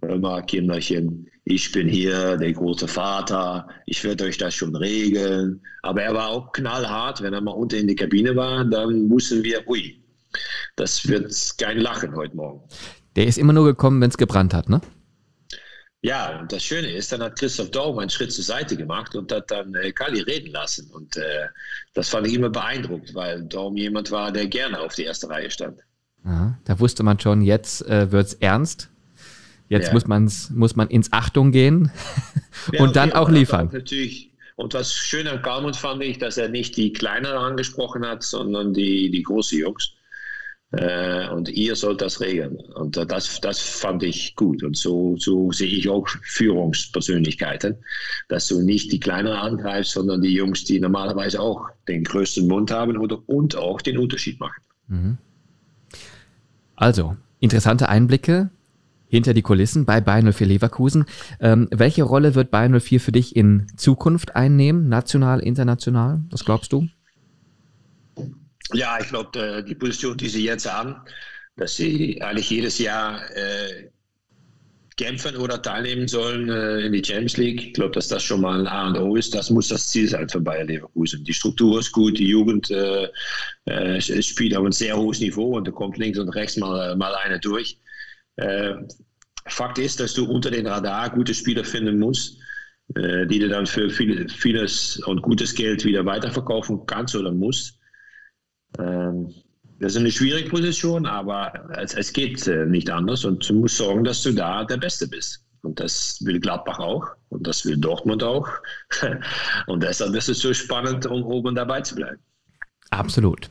immer Kinderchen, ich bin hier der große Vater, ich werde euch das schon regeln. Aber er war auch knallhart, wenn er mal unten in die Kabine war, dann wussten wir, ui, das wird kein Lachen heute Morgen. Der ist immer nur gekommen, wenn es gebrannt hat, ne? Ja, und das Schöne ist, dann hat Christoph Daum einen Schritt zur Seite gemacht und hat dann äh, Kali reden lassen. Und äh, das fand ich immer beeindruckt, weil Daum jemand war, der gerne auf die erste Reihe stand. Ja, da wusste man schon, jetzt äh, wird es ernst. Jetzt ja. muss, man's, muss man ins Achtung gehen ja, und dann auch liefern. Natürlich. Und was schön an Kalmund fand ich, dass er nicht die Kleineren angesprochen hat, sondern die, die großen Jungs. Äh, und ihr sollt das regeln. Und das, das fand ich gut. Und so, so sehe ich auch Führungspersönlichkeiten, dass du nicht die Kleineren angreifst, sondern die Jungs, die normalerweise auch den größten Mund haben oder, und auch den Unterschied machen. Mhm. Also, interessante Einblicke hinter die Kulissen bei Bayern 04 Leverkusen. Ähm, welche Rolle wird Bayern 04 für dich in Zukunft einnehmen, national, international? Was glaubst du? Ja, ich glaube, die Position, die sie jetzt haben, dass sie eigentlich jedes Jahr äh, kämpfen oder teilnehmen sollen äh, in die Champions League. Ich glaube, dass das schon mal ein A und O ist. Das muss das Ziel sein für Bayern Leverkusen. Die Struktur ist gut, die Jugend äh, äh, spielt auf ein sehr hohes Niveau und da kommt links und rechts mal, mal eine durch. Äh, Fakt ist, dass du unter den Radar gute Spieler finden musst, äh, die du dann für viel, vieles und gutes Geld wieder weiterverkaufen kannst oder musst. Ähm, das ist eine schwierige Position, aber es, es geht äh, nicht anders und du musst sorgen, dass du da der Beste bist. Und das will Gladbach auch und das will Dortmund auch. und deshalb ist es so spannend, um oben dabei zu bleiben. Absolut.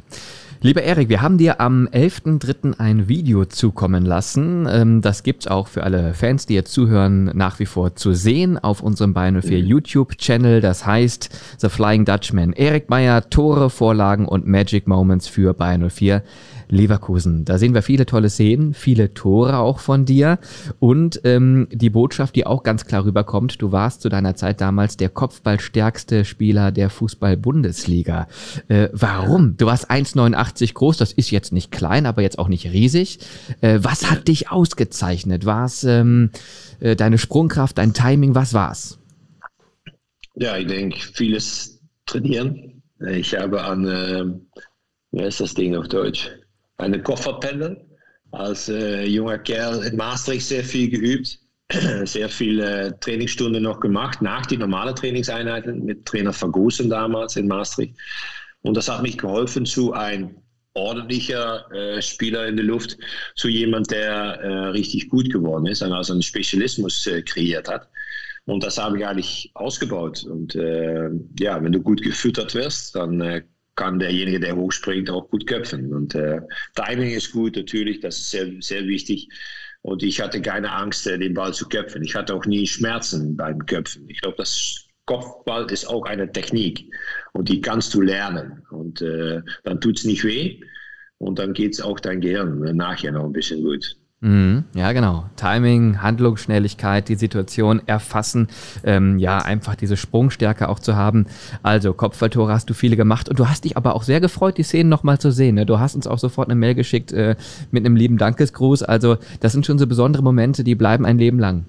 Lieber Erik, wir haben dir am 11.03. ein Video zukommen lassen. Ähm, das gibt's auch für alle Fans, die jetzt zuhören, nach wie vor zu sehen auf unserem Bayern 04 mhm. YouTube-Channel. Das heißt The Flying Dutchman. Erik Meyer, Tore, Vorlagen und Magic Moments für Bayern 04. Leverkusen. Da sehen wir viele tolle Szenen, viele Tore auch von dir und ähm, die Botschaft, die auch ganz klar rüberkommt, du warst zu deiner Zeit damals der kopfballstärkste Spieler der Fußball-Bundesliga. Äh, warum? Du warst 1,89 groß, das ist jetzt nicht klein, aber jetzt auch nicht riesig. Äh, was hat dich ausgezeichnet? War es ähm, äh, deine Sprungkraft, dein Timing, was war's? Ja, ich denke, vieles trainieren. Ich habe an, äh, wie heißt das Ding auf Deutsch? Eine Kofferpendel. Als äh, junger Kerl in Maastricht sehr viel geübt, sehr viele Trainingsstunden noch gemacht, nach die normalen Trainingseinheiten mit Trainer Vergosen damals in Maastricht. Und das hat mich geholfen zu ein ordentlicher äh, Spieler in der Luft zu jemand, der äh, richtig gut geworden ist, also einen Spezialismus äh, kreiert hat. Und das habe ich eigentlich ausgebaut. Und äh, ja, wenn du gut gefüttert wirst, dann äh, kann derjenige, der hochspringt, auch gut köpfen. Und äh, Timing ist gut, natürlich, das ist sehr, sehr wichtig. Und ich hatte keine Angst, äh, den Ball zu köpfen. Ich hatte auch nie Schmerzen beim Köpfen. Ich glaube, das Kopfball ist auch eine Technik und die kannst du lernen. Und äh, dann tut es nicht weh und dann geht es auch dein Gehirn nachher noch ein bisschen gut. Mhm, ja, genau. Timing, Handlungsschnelligkeit, die Situation erfassen, ähm, ja, einfach diese Sprungstärke auch zu haben. Also, Kopfballtore hast du viele gemacht und du hast dich aber auch sehr gefreut, die Szenen nochmal zu sehen. Ne? Du hast uns auch sofort eine Mail geschickt äh, mit einem lieben Dankesgruß. Also, das sind schon so besondere Momente, die bleiben ein Leben lang.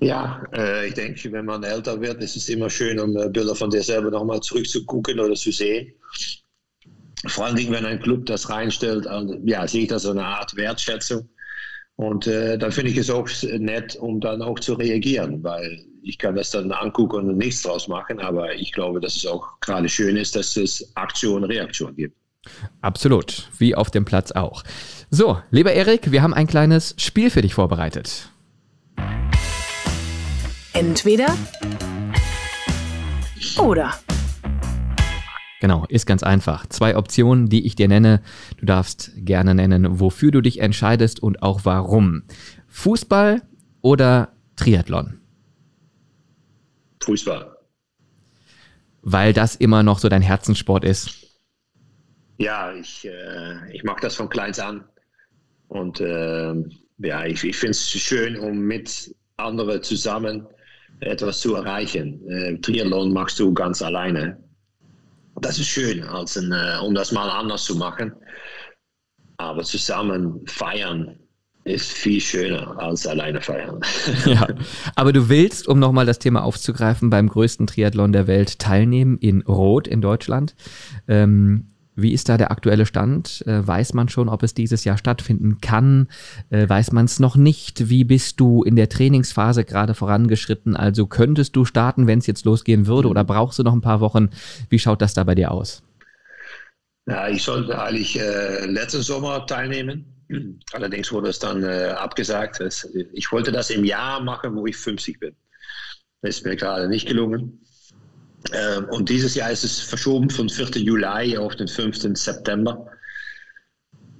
Ja, äh, ich denke, wenn man älter wird, ist es immer schön, um äh, Bilder von dir selber nochmal zurückzugucken oder zu sehen vor allen Dingen, wenn ein Club das reinstellt, also, ja, sehe ich das so eine Art Wertschätzung. Und äh, dann finde ich es auch nett, um dann auch zu reagieren, weil ich kann das dann angucken und nichts draus machen, aber ich glaube, dass es auch gerade schön ist, dass es Aktion, Reaktion gibt. Absolut, wie auf dem Platz auch. So, lieber Erik, wir haben ein kleines Spiel für dich vorbereitet. Entweder oder. Genau, ist ganz einfach. Zwei Optionen, die ich dir nenne. Du darfst gerne nennen, wofür du dich entscheidest und auch warum. Fußball oder Triathlon? Fußball. Weil das immer noch so dein Herzenssport ist. Ja, ich, äh, ich mache das von kleins an. Und äh, ja, ich, ich finde es schön, um mit anderen zusammen etwas zu erreichen. Äh, Triathlon machst du ganz alleine. Das ist schön, als ein, äh, um das mal anders zu machen. Aber zusammen feiern ist viel schöner als alleine feiern. ja, aber du willst, um nochmal das Thema aufzugreifen, beim größten Triathlon der Welt teilnehmen in Rot in Deutschland. Ähm, wie ist da der aktuelle Stand? Äh, weiß man schon, ob es dieses Jahr stattfinden kann? Äh, weiß man es noch nicht? Wie bist du in der Trainingsphase gerade vorangeschritten? Also könntest du starten, wenn es jetzt losgehen würde, oder brauchst du noch ein paar Wochen? Wie schaut das da bei dir aus? Ja, ich sollte eigentlich äh, letzten Sommer teilnehmen. Allerdings wurde es dann äh, abgesagt. Ich wollte das im Jahr machen, wo ich 50 bin. Das ist mir gerade nicht gelungen. Ähm, und dieses Jahr ist es verschoben von 4. Juli auf den 5. September.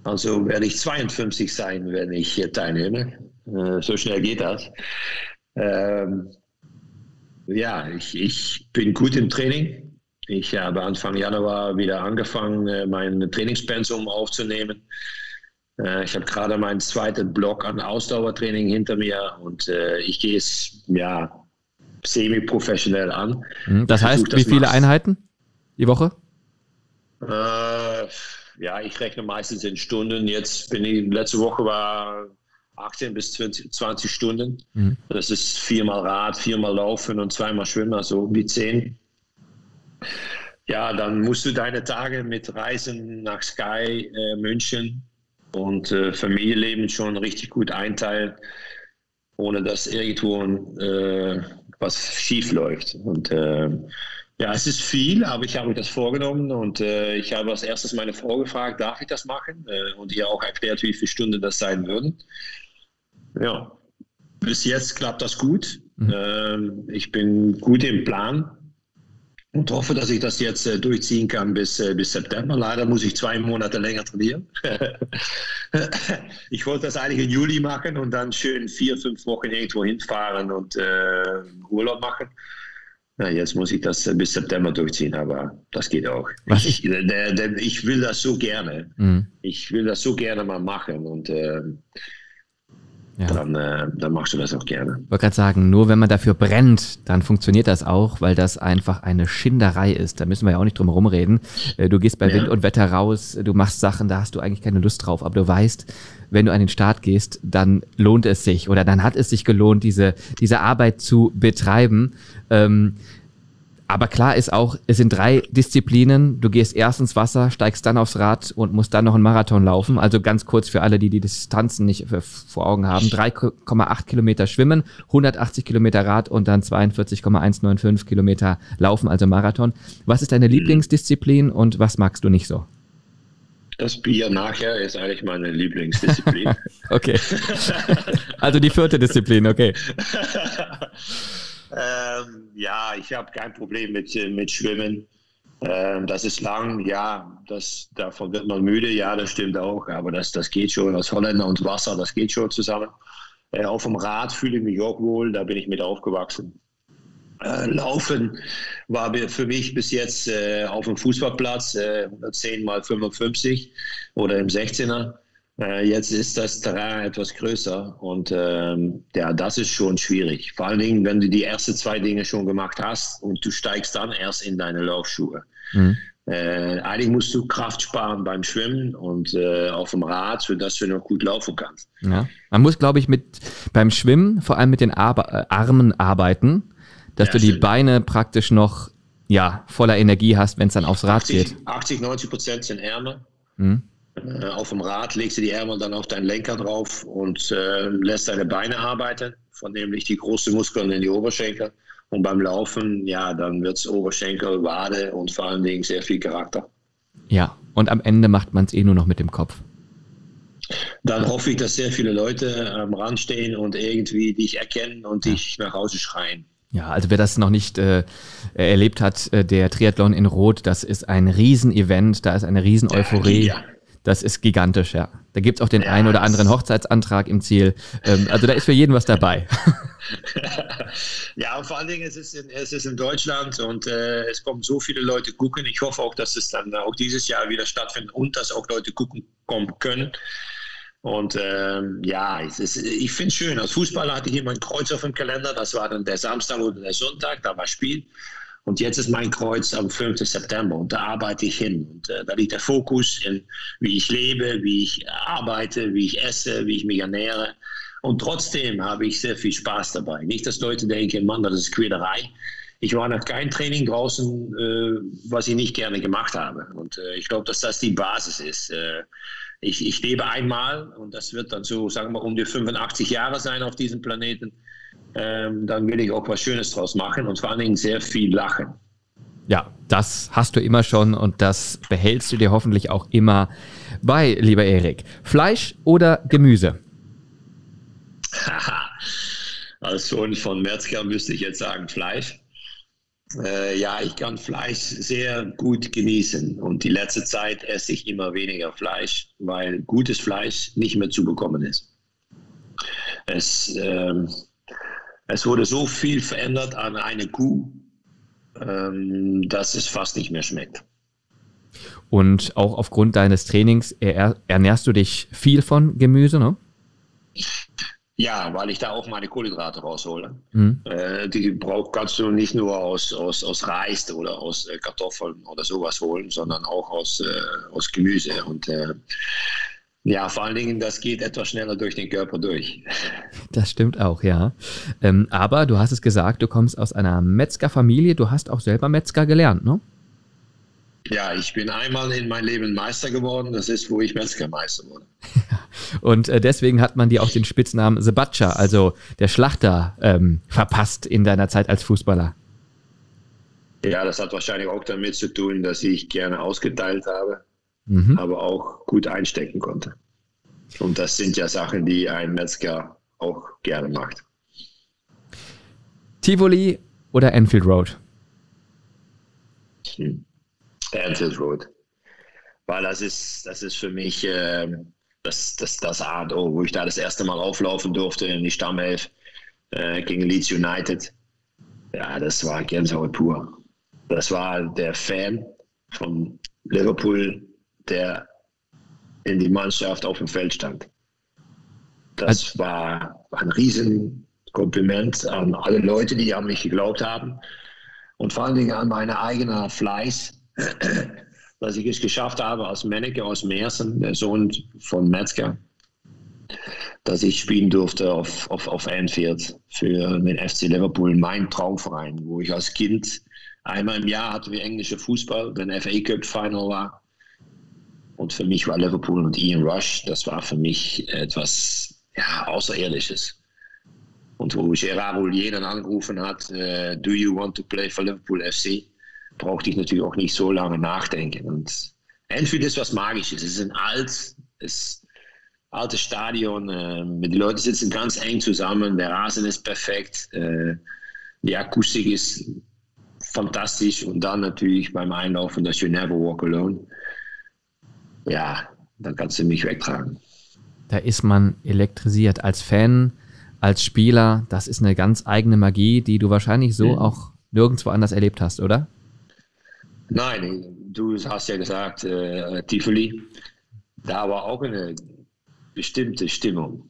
Also werde ich 52 sein, wenn ich hier teilnehme. Äh, so schnell geht das. Ähm, ja, ich, ich bin gut im Training. Ich habe Anfang Januar wieder angefangen, äh, mein Trainingspensum aufzunehmen. Äh, ich habe gerade meinen zweiten Block an Ausdauertraining hinter mir und ich gehe es ja semi-professionell an. Mhm. Das heißt, Versuch, wie viele machst. Einheiten die Woche? Äh, ja, ich rechne meistens in Stunden. Jetzt bin ich, letzte Woche war 18 bis 20, 20 Stunden. Mhm. Das ist viermal Rad, viermal Laufen und zweimal Schwimmen, also um die zehn. Ja, dann musst du deine Tage mit Reisen nach Sky äh, München und äh, Familienleben schon richtig gut einteilen, ohne dass irgendwo äh, was schief läuft. Und äh, ja, es ist viel, aber ich habe mir das vorgenommen und äh, ich habe als erstes meine Frau gefragt, darf ich das machen? Äh, und ihr auch erklärt, wie viele Stunden das sein würden. Ja, bis jetzt klappt das gut. Mhm. Ähm, ich bin gut im Plan und hoffe, dass ich das jetzt äh, durchziehen kann bis, äh, bis September. Leider muss ich zwei Monate länger trainieren. ich wollte das eigentlich im Juli machen und dann schön vier, fünf Wochen irgendwo hinfahren und äh, Urlaub machen. Ja, jetzt muss ich das bis September durchziehen, aber das geht auch. Ich, der, der, ich, will das so gerne. Mhm. Ich will das so gerne mal machen und äh, ja. dann, äh, dann machst du das auch gerne. Ich wollte gerade sagen, nur wenn man dafür brennt, dann funktioniert das auch, weil das einfach eine Schinderei ist. Da müssen wir ja auch nicht drum rumreden. Äh, du gehst bei ja. Wind und Wetter raus, du machst Sachen, da hast du eigentlich keine Lust drauf, aber du weißt, wenn du an den Start gehst, dann lohnt es sich oder dann hat es sich gelohnt, diese, diese Arbeit zu betreiben. Ähm, aber klar ist auch, es sind drei Disziplinen. Du gehst erst ins Wasser, steigst dann aufs Rad und musst dann noch einen Marathon laufen. Also ganz kurz für alle, die die Distanzen nicht vor Augen haben. 3,8 Kilometer schwimmen, 180 Kilometer Rad und dann 42,195 Kilometer laufen, also Marathon. Was ist deine Lieblingsdisziplin und was magst du nicht so? Das Bier nachher ist eigentlich meine Lieblingsdisziplin. okay. Also die vierte Disziplin, okay. Ähm, ja, ich habe kein Problem mit, äh, mit Schwimmen. Ähm, das ist lang, ja, das, davon wird man müde, ja, das stimmt auch, aber das, das geht schon. Als Holländer und Wasser, das geht schon zusammen. Äh, auf dem Rad fühle ich mich auch wohl, da bin ich mit aufgewachsen. Äh, Laufen war für mich bis jetzt äh, auf dem Fußballplatz äh, 110 mal 55 oder im 16er. Äh, jetzt ist das Terrain etwas größer und ähm, ja, das ist schon schwierig. Vor allen Dingen, wenn du die ersten zwei Dinge schon gemacht hast und du steigst dann erst in deine Laufschuhe. Mhm. Äh, eigentlich musst du Kraft sparen beim Schwimmen und äh, auf dem Rad, sodass du noch gut laufen kannst. Ja. Man muss, glaube ich, mit beim Schwimmen vor allem mit den Ar äh, Armen arbeiten, dass ja, du die stimmt. Beine praktisch noch ja, voller Energie hast, wenn es dann aufs Rad 80, geht. 80, 90 Prozent sind Ärmel. Mhm. Äh, auf dem Rad legst du die Ärmel dann auf deinen Lenker drauf und äh, lässt deine Beine arbeiten, vornehmlich die großen Muskeln in die Oberschenkel. Und beim Laufen, ja, dann wird es Oberschenkel, Wade und vor allen Dingen sehr viel Charakter. Ja, und am Ende macht man es eh nur noch mit dem Kopf. Dann hoffe ich, dass sehr viele Leute am Rand stehen und irgendwie dich erkennen und dich nach Hause schreien. Ja, also wer das noch nicht äh, erlebt hat, äh, der Triathlon in Rot, das ist ein Riesenevent, da ist eine Riesen-Euphorie. Ja, das ist gigantisch, ja. Da gibt's auch den ja, einen oder anderen Hochzeitsantrag im Ziel. Ähm, also da ist für jeden was dabei. ja, und vor allen Dingen es ist in, es ist in Deutschland und äh, es kommen so viele Leute gucken. Ich hoffe auch, dass es dann auch dieses Jahr wieder stattfindet und dass auch Leute gucken kommen können. Und ähm, ja, ist, ich finde es schön. Als Fußballer hatte ich immer ein Kreuz auf dem Kalender. Das war dann der Samstag oder der Sonntag, da war Spiel. Und jetzt ist mein Kreuz am 5. September und da arbeite ich hin. Und äh, da liegt der Fokus in, wie ich lebe, wie ich arbeite, wie ich esse, wie ich mich ernähre. Und trotzdem habe ich sehr viel Spaß dabei. Nicht, dass Leute denken, Mann, das ist Quälerei. Ich war nach kein Training draußen, äh, was ich nicht gerne gemacht habe. Und äh, ich glaube, dass das die Basis ist. Ich, ich lebe einmal und das wird dann so, sagen wir, um die 85 Jahre sein auf diesem Planeten. Ähm, dann will ich auch was Schönes draus machen und vor allen Dingen sehr viel lachen. Ja, das hast du immer schon und das behältst du dir hoffentlich auch immer bei, lieber Erik. Fleisch oder Gemüse? Als Sohn von Metzger müsste ich jetzt sagen Fleisch. Äh, ja, ich kann Fleisch sehr gut genießen und die letzte Zeit esse ich immer weniger Fleisch, weil gutes Fleisch nicht mehr zu bekommen ist. Es, ähm, es wurde so viel verändert an eine Kuh, ähm, dass es fast nicht mehr schmeckt. Und auch aufgrund deines Trainings ernährst du dich viel von Gemüse, ne? Ja, weil ich da auch meine Kohlenhydrate raushole. Mhm. Äh, die brauch, kannst du nicht nur aus, aus, aus Reis oder aus äh, Kartoffeln oder sowas holen, sondern auch aus, äh, aus Gemüse. Und äh, ja, vor allen Dingen, das geht etwas schneller durch den Körper durch. Das stimmt auch, ja. Ähm, aber du hast es gesagt, du kommst aus einer Metzgerfamilie, du hast auch selber Metzger gelernt, ne? Ja, ich bin einmal in meinem Leben Meister geworden. Das ist, wo ich Metzgermeister wurde. Und äh, deswegen hat man dir auch den Spitznamen The Butcher, also der Schlachter, ähm, verpasst in deiner Zeit als Fußballer. Ja, das hat wahrscheinlich auch damit zu tun, dass ich gerne ausgeteilt habe, mhm. aber auch gut einstecken konnte. Und das sind ja Sachen, die ein Metzger auch gerne macht. Tivoli oder Enfield Road? Hm. Anfield Road. Weil das ist, das ist für mich äh, das, das, das A und O, wo ich da das erste Mal auflaufen durfte in die Stammelf äh, gegen Leeds United. Ja, das war Gänsehaut pur. Das war der Fan von Liverpool, der in die Mannschaft auf dem Feld stand. Das war ein Riesenkompliment an alle Leute, die an mich geglaubt haben und vor allen Dingen an meinen eigenen Fleiß, dass ich es geschafft habe, als Manneke aus Meersen, der Sohn von Metzger, dass ich spielen durfte auf, auf, auf Anfield für den FC Liverpool, mein Traumverein, wo ich als Kind einmal im Jahr hatten wir englische Fußball, wenn FA Cup Final war. Und für mich war Liverpool und Ian Rush, das war für mich etwas ja, Außerirdisches. Und wo Gerard Roulier dann angerufen hat, uh, do you want to play for Liverpool FC? Brauchte ich natürlich auch nicht so lange nachdenken. Und Enfield ist was Magisches. Es ist ein alt, es altes Stadion. Äh, die Leute sitzen ganz eng zusammen. Der Rasen ist perfekt. Äh, die Akustik ist fantastisch. Und dann natürlich beim Einlaufen das You Never Walk Alone. Ja, dann kannst du mich wegtragen. Da ist man elektrisiert als Fan, als Spieler. Das ist eine ganz eigene Magie, die du wahrscheinlich so mhm. auch nirgendwo anders erlebt hast, oder? Nein, du hast ja gesagt, äh, Tivoli, da war auch eine bestimmte Stimmung.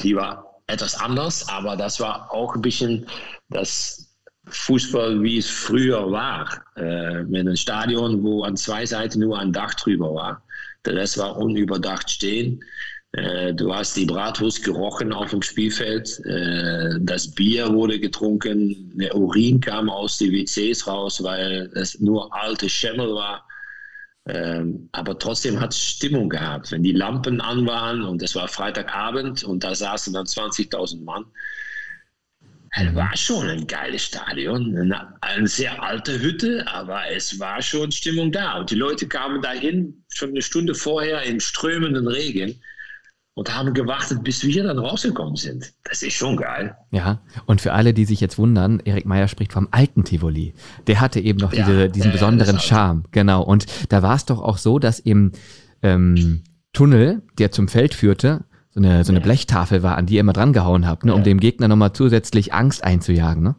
Die war etwas anders, aber das war auch ein bisschen das Fußball, wie es früher war. Äh, mit einem Stadion, wo an zwei Seiten nur ein Dach drüber war. Der Rest war unüberdacht stehen. Äh, du hast die Bratwurst gerochen auf dem Spielfeld. Äh, das Bier wurde getrunken. Der Urin kam aus den WCs raus, weil es nur alte Schemmel war. Ähm, aber trotzdem hat es Stimmung gehabt. Wenn die Lampen an waren und es war Freitagabend und da saßen dann 20.000 Mann, es war schon ein geiles Stadion, eine, eine, sehr alte Hütte, aber es war schon Stimmung da. Und die Leute kamen dahin schon eine Stunde vorher im strömenden Regen und haben gewartet, bis wir dann rausgekommen sind. Das ist schon geil. Ja, und für alle, die sich jetzt wundern, Erik Meyer spricht vom alten Tivoli. Der hatte eben noch ja, diese, diesen äh, besonderen Charme. Genau. Und da war es doch auch so, dass im ähm, Tunnel, der zum Feld führte, so eine, so eine ja. Blechtafel war, an die ihr immer dran gehauen habt, ne, um dem Gegner nochmal zusätzlich Angst einzujagen. Ne?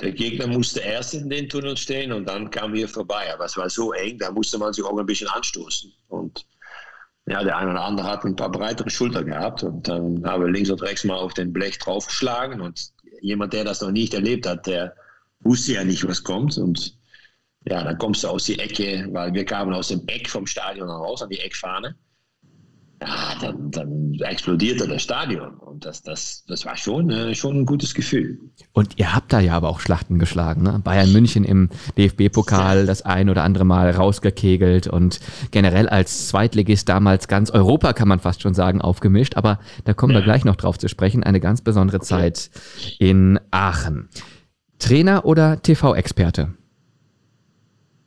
Der Gegner musste erst in den Tunnel stehen und dann kamen wir vorbei. Aber es war so eng, da musste man sich auch ein bisschen anstoßen. Und ja, der eine oder andere hat ein paar breitere Schultern gehabt und dann haben wir links und rechts mal auf den Blech draufgeschlagen und jemand, der das noch nicht erlebt hat, der wusste ja nicht, was kommt und ja, dann kommst du aus die Ecke, weil wir kamen aus dem Eck vom Stadion raus, an die Eckfahne ja, dann, dann explodierte das Stadion. Und das, das, das war schon, äh, schon ein gutes Gefühl. Und ihr habt da ja aber auch Schlachten geschlagen. Ne? Bayern München im DFB-Pokal das ein oder andere Mal rausgekegelt und generell als Zweitligist damals ganz Europa, kann man fast schon sagen, aufgemischt. Aber da kommen ja. wir gleich noch drauf zu sprechen. Eine ganz besondere okay. Zeit in Aachen. Trainer oder TV-Experte?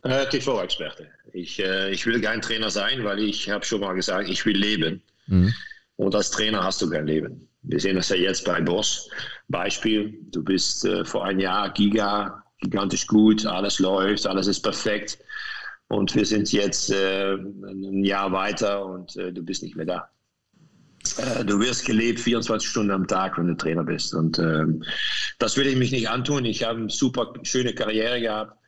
Äh, TV-Experte. Ich, äh, ich will kein Trainer sein, weil ich habe schon mal gesagt, ich will leben. Mhm. Und als Trainer hast du kein Leben. Wir sehen das ja jetzt bei Boss. Beispiel, du bist äh, vor einem Jahr Giga, gigantisch gut, alles läuft, alles ist perfekt. Und wir sind jetzt äh, ein Jahr weiter und äh, du bist nicht mehr da. Äh, du wirst gelebt 24 Stunden am Tag, wenn du Trainer bist. Und ähm, das will ich mich nicht antun. Ich habe eine super schöne Karriere gehabt.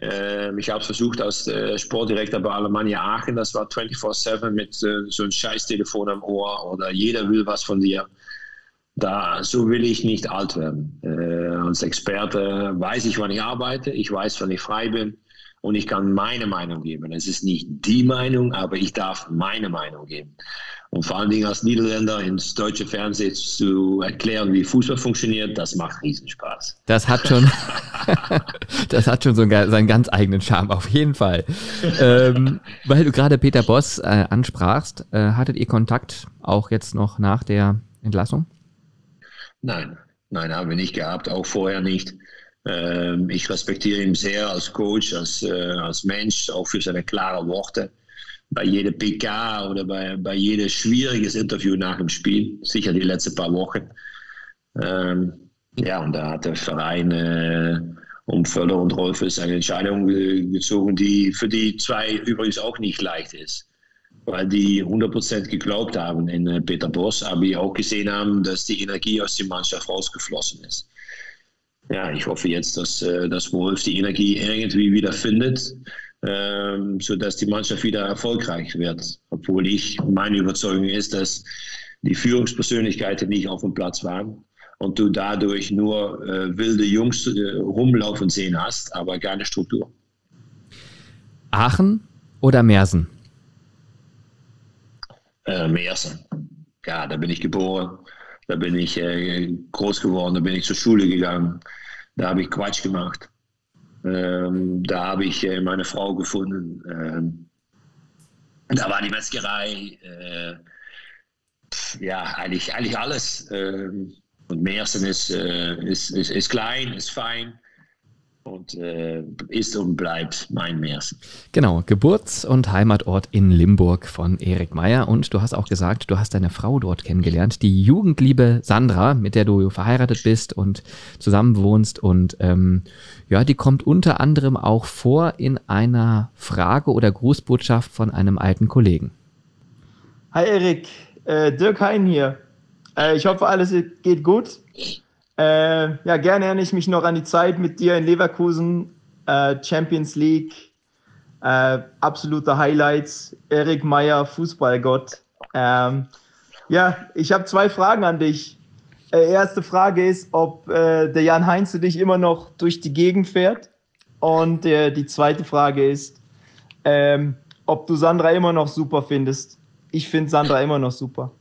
Äh, ich habe versucht als äh, Sportdirektor bei Alemannia Aachen, das war 24-7 mit äh, so einem Scheißtelefon am Ohr oder jeder will was von dir. Da, so will ich nicht alt werden. Äh, als Experte weiß ich, wann ich arbeite, ich weiß, wann ich frei bin und ich kann meine Meinung geben. Es ist nicht die Meinung, aber ich darf meine Meinung geben. Und vor allen Dingen als Niederländer ins deutsche Fernsehen zu erklären, wie Fußball funktioniert, das macht Riesenspaß. Das hat schon, das hat schon so einen, seinen ganz eigenen Charme, auf jeden Fall. ähm, weil du gerade Peter Boss äh, ansprachst, äh, hattet ihr Kontakt auch jetzt noch nach der Entlassung? Nein, nein, haben wir nicht gehabt, auch vorher nicht. Ähm, ich respektiere ihn sehr als Coach, als, äh, als Mensch, auch für seine klaren Worte bei jedem PK oder bei, bei jedem schwieriges Interview nach dem Spiel, sicher die letzten paar Wochen. Ähm, ja, und da hat der Verein äh, um Völler und Rolfes eine Entscheidung gezogen, die für die zwei übrigens auch nicht leicht ist. Weil die 100% geglaubt haben in äh, Peter Boss, aber die auch gesehen haben, dass die Energie aus der Mannschaft rausgeflossen ist. Ja, ich hoffe jetzt, dass, äh, dass Wolf die Energie irgendwie wieder findet ähm, sodass die Mannschaft wieder erfolgreich wird. Obwohl ich, meine Überzeugung ist, dass die Führungspersönlichkeiten nicht auf dem Platz waren und du dadurch nur äh, wilde Jungs äh, rumlaufen sehen hast, aber keine Struktur. Aachen oder Mersen? Äh, Mersen. Ja, da bin ich geboren, da bin ich äh, groß geworden, da bin ich zur Schule gegangen, da habe ich Quatsch gemacht. Ähm, da habe ich äh, meine Frau gefunden. Ähm, da war die Metzgerei. Äh, ja, eigentlich, eigentlich alles. Ähm, und Meersen ist, äh, ist, ist, ist klein, ist fein und äh, ist und bleibt mein Märchen. Genau, Geburts- und Heimatort in Limburg von Erik Meyer. Und du hast auch gesagt, du hast deine Frau dort kennengelernt, die Jugendliebe Sandra, mit der du verheiratet bist und zusammen wohnst. Und ähm, ja, die kommt unter anderem auch vor in einer Frage oder Grußbotschaft von einem alten Kollegen. Hi Erik, äh, Dirk Hein hier. Äh, ich hoffe, alles geht gut. Äh, ja, gerne erinnere ich mich noch an die Zeit mit dir in Leverkusen, äh, Champions League, äh, absolute Highlights, Erik Meyer, Fußballgott. Ähm, ja, ich habe zwei Fragen an dich. Äh, erste Frage ist, ob äh, der Jan Heinz dich immer noch durch die Gegend fährt. Und äh, die zweite Frage ist, ähm, ob du Sandra immer noch super findest. Ich finde Sandra immer noch super.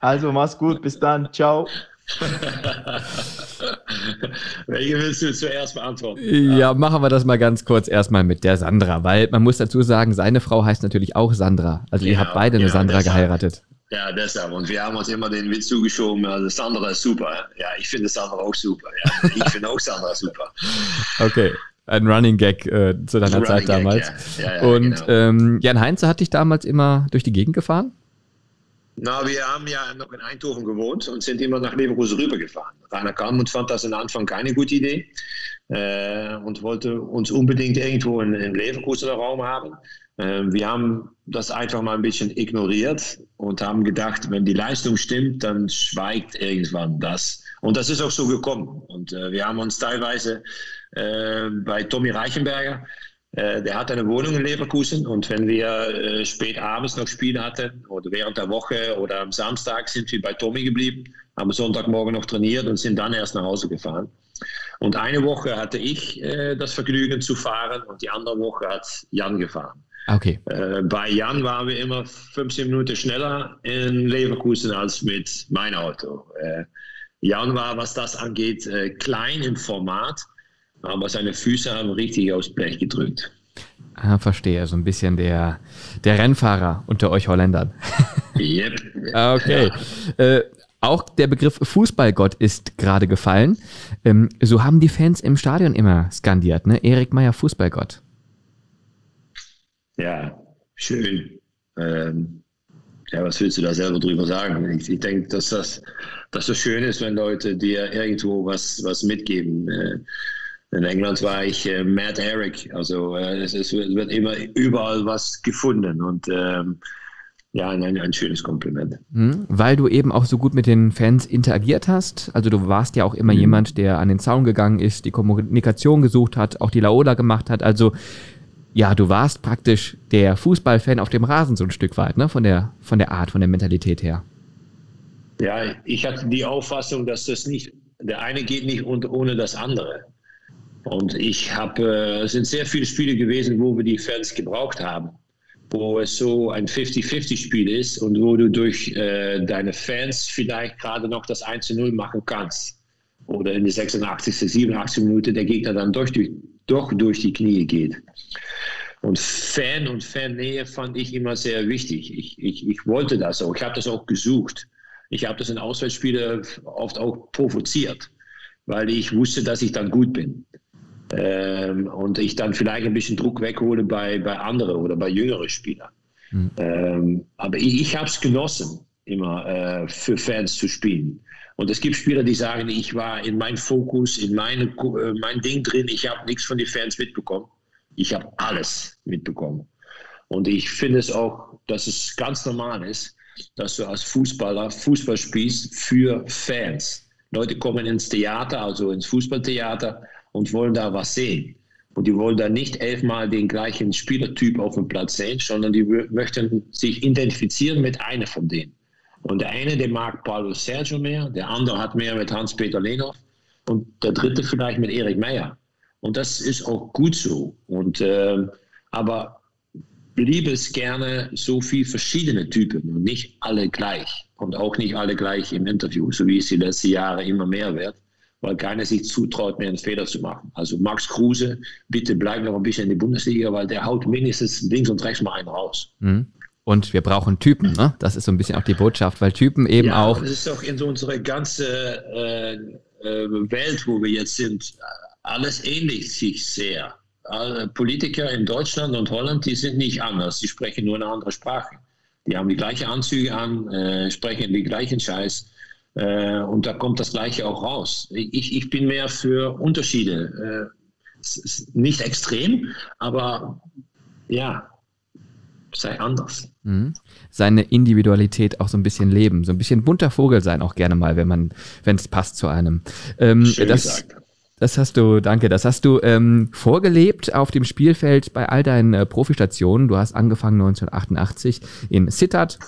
Also mach's gut, bis dann, ciao. Welche willst du zuerst beantworten? Ja, machen wir das mal ganz kurz erstmal mit der Sandra, weil man muss dazu sagen, seine Frau heißt natürlich auch Sandra. Also ihr habt beide eine ja, Sandra deshalb, geheiratet. Ja, deshalb. Und wir haben uns immer den Witz zugeschoben, also Sandra ist super. Ja, ich finde Sandra auch super. Ja. Ich finde auch Sandra super. Okay. Ein Running Gag äh, zu deiner Zeit damals. Gag, ja. Ja, Und genau. ähm, Jan Heinze hat dich damals immer durch die Gegend gefahren? Na, wir haben ja noch in Eindhoven gewohnt und sind immer nach Leverkusen rübergefahren. Rainer Kalmund fand das am Anfang keine gute Idee äh, und wollte uns unbedingt irgendwo in, in Leverkusener Raum haben. Äh, wir haben das einfach mal ein bisschen ignoriert und haben gedacht, wenn die Leistung stimmt, dann schweigt irgendwann das. Und das ist auch so gekommen. Und äh, wir haben uns teilweise äh, bei Tommy Reichenberger der hat eine Wohnung in Leverkusen und wenn wir äh, spät abends noch Spiele hatten oder während der Woche oder am Samstag sind wir bei Tommy geblieben, haben Sonntagmorgen noch trainiert und sind dann erst nach Hause gefahren. Und eine Woche hatte ich äh, das Vergnügen zu fahren und die andere Woche hat Jan gefahren. Okay. Äh, bei Jan waren wir immer 15 Minuten schneller in Leverkusen als mit meinem Auto. Äh, Jan war, was das angeht, äh, klein im Format aber seine Füße haben richtig aufs Blech gedrückt. Ah, verstehe. So ein bisschen der, der Rennfahrer unter euch Holländern. Yep. Ah, okay. Ja. Äh, auch der Begriff Fußballgott ist gerade gefallen. Ähm, so haben die Fans im Stadion immer skandiert, ne? Erik Meyer, Fußballgott. Ja, schön. Ähm, ja, was willst du da selber drüber sagen? Ich, ich denke, dass das, dass das schön ist, wenn Leute dir irgendwo was, was mitgeben. Äh, in England war ich äh, Matt Eric. Also äh, es, es, wird immer überall was gefunden und ähm, ja, ein, ein, schönes Kompliment. Mhm, weil du eben auch so gut mit den Fans interagiert hast. Also du warst ja auch immer mhm. jemand, der an den Zaun gegangen ist, die Kommunikation gesucht hat, auch die Laola gemacht hat. Also ja, du warst praktisch der Fußballfan auf dem Rasen so ein Stück weit, ne? Von der, von der Art, von der Mentalität her. Ja, ich hatte die Auffassung, dass das nicht, der eine geht nicht ohne das andere. Und ich habe, äh, es sind sehr viele Spiele gewesen, wo wir die Fans gebraucht haben, wo es so ein 50-50-Spiel ist und wo du durch äh, deine Fans vielleicht gerade noch das 1-0 machen kannst. Oder in der 86., 87. Minute der Gegner dann durch, durch, doch durch die Knie geht. Und Fan und Fannähe fand ich immer sehr wichtig. Ich, ich, ich wollte das auch. Ich habe das auch gesucht. Ich habe das in Auswärtsspielen oft auch provoziert, weil ich wusste, dass ich dann gut bin. Ähm, und ich dann vielleicht ein bisschen Druck weghole bei, bei anderen oder bei jüngeren Spielern. Mhm. Ähm, aber ich, ich habe es genossen, immer äh, für Fans zu spielen. Und es gibt Spieler, die sagen, ich war in meinem Fokus, in meine, äh, mein Ding drin, ich habe nichts von den Fans mitbekommen. Ich habe alles mitbekommen. Und ich finde es auch, dass es ganz normal ist, dass du als Fußballer Fußball spielst für Fans. Leute kommen ins Theater, also ins Fußballtheater, und wollen da was sehen. Und die wollen da nicht elfmal den gleichen Spielertyp auf dem Platz sehen, sondern die möchten sich identifizieren mit einer von denen. Und der eine, der mag Paulo Sergio mehr, der andere hat mehr mit Hans-Peter Lehnhoff und der dritte vielleicht mit Erik Meyer. Und das ist auch gut so. Und, äh, aber bliebe es gerne so viele verschiedene Typen und nicht alle gleich. Und auch nicht alle gleich im Interview, so wie es die letzten Jahre immer mehr wird weil keiner sich zutraut, mehr einen Fehler zu machen. Also Max Kruse, bitte bleib noch ein bisschen in die Bundesliga, weil der haut mindestens links und rechts mal einen raus. Mhm. Und wir brauchen Typen, ne? Das ist so ein bisschen auch die Botschaft, weil Typen eben ja, auch. Das ist doch in so unserer ganzen äh, äh, Welt, wo wir jetzt sind, alles ähnlich sich sehr. Alle Politiker in Deutschland und Holland, die sind nicht anders, die sprechen nur eine andere Sprache. Die haben die gleichen Anzüge an, äh, sprechen die gleichen Scheiß. Äh, und da kommt das Gleiche auch raus. Ich, ich bin mehr für Unterschiede. Äh, nicht extrem, aber ja, sei anders. Mhm. Seine Individualität auch so ein bisschen leben, so ein bisschen bunter Vogel sein auch gerne mal, wenn man, wenn es passt zu einem. Ähm, Schön das, gesagt. Das hast du, danke, das hast du ähm, vorgelebt auf dem Spielfeld bei all deinen äh, Profistationen. Du hast angefangen 1988 in Sittard,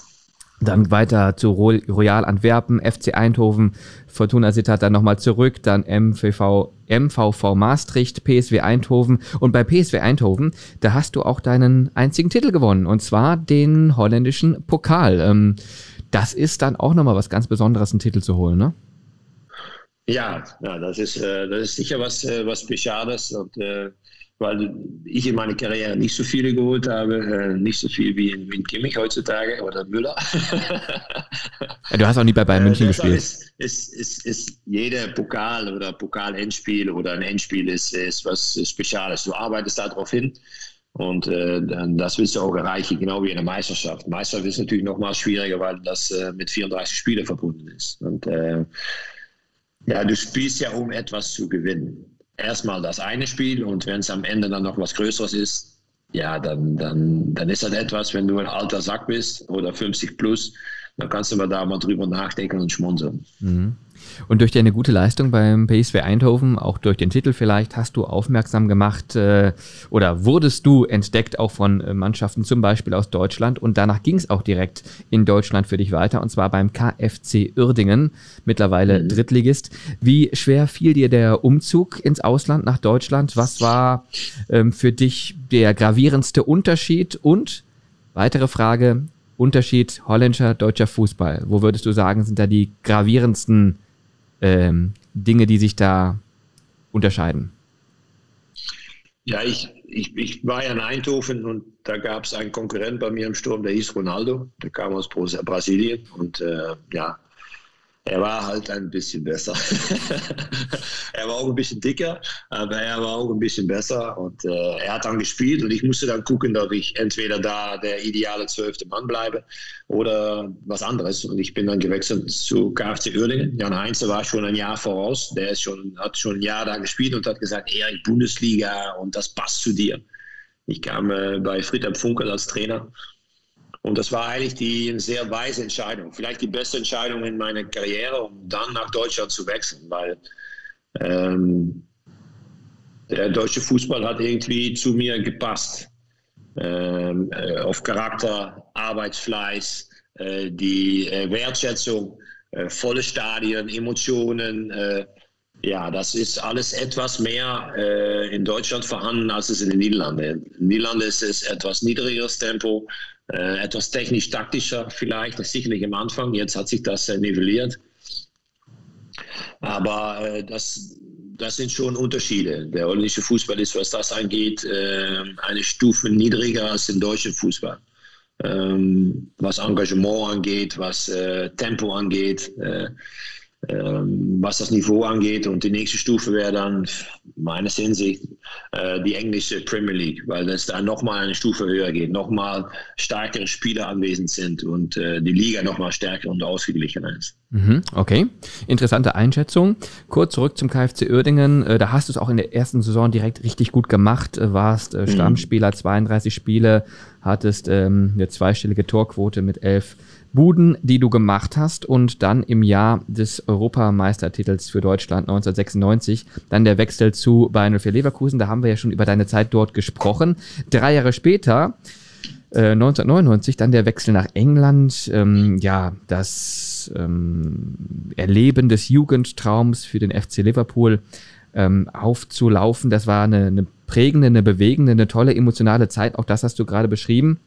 dann weiter zu Royal Antwerpen, FC Eindhoven, Fortuna Sittard dann nochmal zurück, dann MVV, MVV Maastricht, PSW Eindhoven. Und bei PSW Eindhoven, da hast du auch deinen einzigen Titel gewonnen, und zwar den holländischen Pokal. Ähm, das ist dann auch nochmal was ganz Besonderes, einen Titel zu holen, ne? Ja, ja das, ist, äh, das ist sicher was, äh, was Spezielles. Und äh, weil ich in meiner Karriere nicht so viele geholt habe, äh, nicht so viel wie in, wie in Kimmich heutzutage oder Müller. ja, du hast auch nie bei Bayern äh, München gespielt. Ist, ist, ist, ist jeder Pokal oder Pokal-Endspiel oder ein Endspiel ist, ist was Spezielles. Du arbeitest darauf hin Und äh, das willst du auch erreichen, genau wie in der Meisterschaft. Meisterschaft ist natürlich noch mal schwieriger, weil das äh, mit 34 Spielen verbunden ist. Und äh, ja, du spielst ja, um etwas zu gewinnen. Erstmal das eine Spiel und wenn es am Ende dann noch was Größeres ist, ja, dann, dann, dann ist das etwas, wenn du ein alter Sack bist oder 50 plus, dann kannst du mal da mal drüber nachdenken und schmunzeln. Mhm. Und durch deine gute Leistung beim PSV Eindhoven, auch durch den Titel vielleicht, hast du aufmerksam gemacht äh, oder wurdest du entdeckt auch von äh, Mannschaften zum Beispiel aus Deutschland und danach ging es auch direkt in Deutschland für dich weiter und zwar beim KFC Uerdingen, mittlerweile mhm. Drittligist. Wie schwer fiel dir der Umzug ins Ausland nach Deutschland? Was war ähm, für dich der gravierendste Unterschied und weitere Frage, Unterschied holländischer, deutscher Fußball. Wo würdest du sagen, sind da die gravierendsten ähm, Dinge, die sich da unterscheiden? Ja, ich, ich, ich war ja in Eindhoven und da gab es einen Konkurrent bei mir im Sturm, der hieß Ronaldo. Der kam aus Brasilien und äh, ja, er war halt ein bisschen besser. er war auch ein bisschen dicker, aber er war auch ein bisschen besser. Und äh, er hat dann gespielt und ich musste dann gucken, dass ich entweder da der ideale zwölfte Mann bleibe oder was anderes. Und ich bin dann gewechselt zu KFC Uerdingen. Jan Heinze war schon ein Jahr voraus. Der ist schon, hat schon ein Jahr da gespielt und hat gesagt, Erik, Bundesliga und das passt zu dir. Ich kam äh, bei Friedhelm Funkel als Trainer und das war eigentlich die sehr weise Entscheidung. Vielleicht die beste Entscheidung in meiner Karriere, um dann nach Deutschland zu wechseln, weil ähm, der deutsche Fußball hat irgendwie zu mir gepasst. Ähm, äh, auf Charakter, Arbeitsfleiß, äh, die äh, Wertschätzung, äh, volle Stadien, Emotionen. Äh, ja, das ist alles etwas mehr äh, in Deutschland vorhanden, als es in den Niederlanden. In den Niederlanden ist es etwas niedrigeres Tempo, äh, etwas technisch-taktischer vielleicht, sicherlich am Anfang. Jetzt hat sich das äh, nivelliert. Aber äh, das, das sind schon Unterschiede. Der holländische Fußball ist, was das angeht, äh, eine Stufe niedriger als der deutsche Fußball. Ähm, was Engagement angeht, was äh, Tempo angeht. Äh, ähm, was das Niveau angeht. Und die nächste Stufe wäre dann meines Hinsicht äh, die englische Premier League, weil es da nochmal eine Stufe höher geht, nochmal stärkere Spieler anwesend sind und äh, die Liga nochmal stärker und ausgeglichener ist. Mhm, okay, interessante Einschätzung. Kurz zurück zum KfC Uerdingen. Äh, da hast du es auch in der ersten Saison direkt richtig gut gemacht, warst mhm. Stammspieler, 32 Spiele, hattest ähm, eine zweistellige Torquote mit elf Buden, die du gemacht hast und dann im Jahr des Europameistertitels für Deutschland 1996 dann der Wechsel zu Bayern 04 Leverkusen. Da haben wir ja schon über deine Zeit dort gesprochen. Drei Jahre später, äh, 1999, dann der Wechsel nach England. Ähm, ja, das ähm, Erleben des Jugendtraums für den FC Liverpool ähm, aufzulaufen. Das war eine, eine prägende, eine bewegende, eine tolle emotionale Zeit. Auch das hast du gerade beschrieben.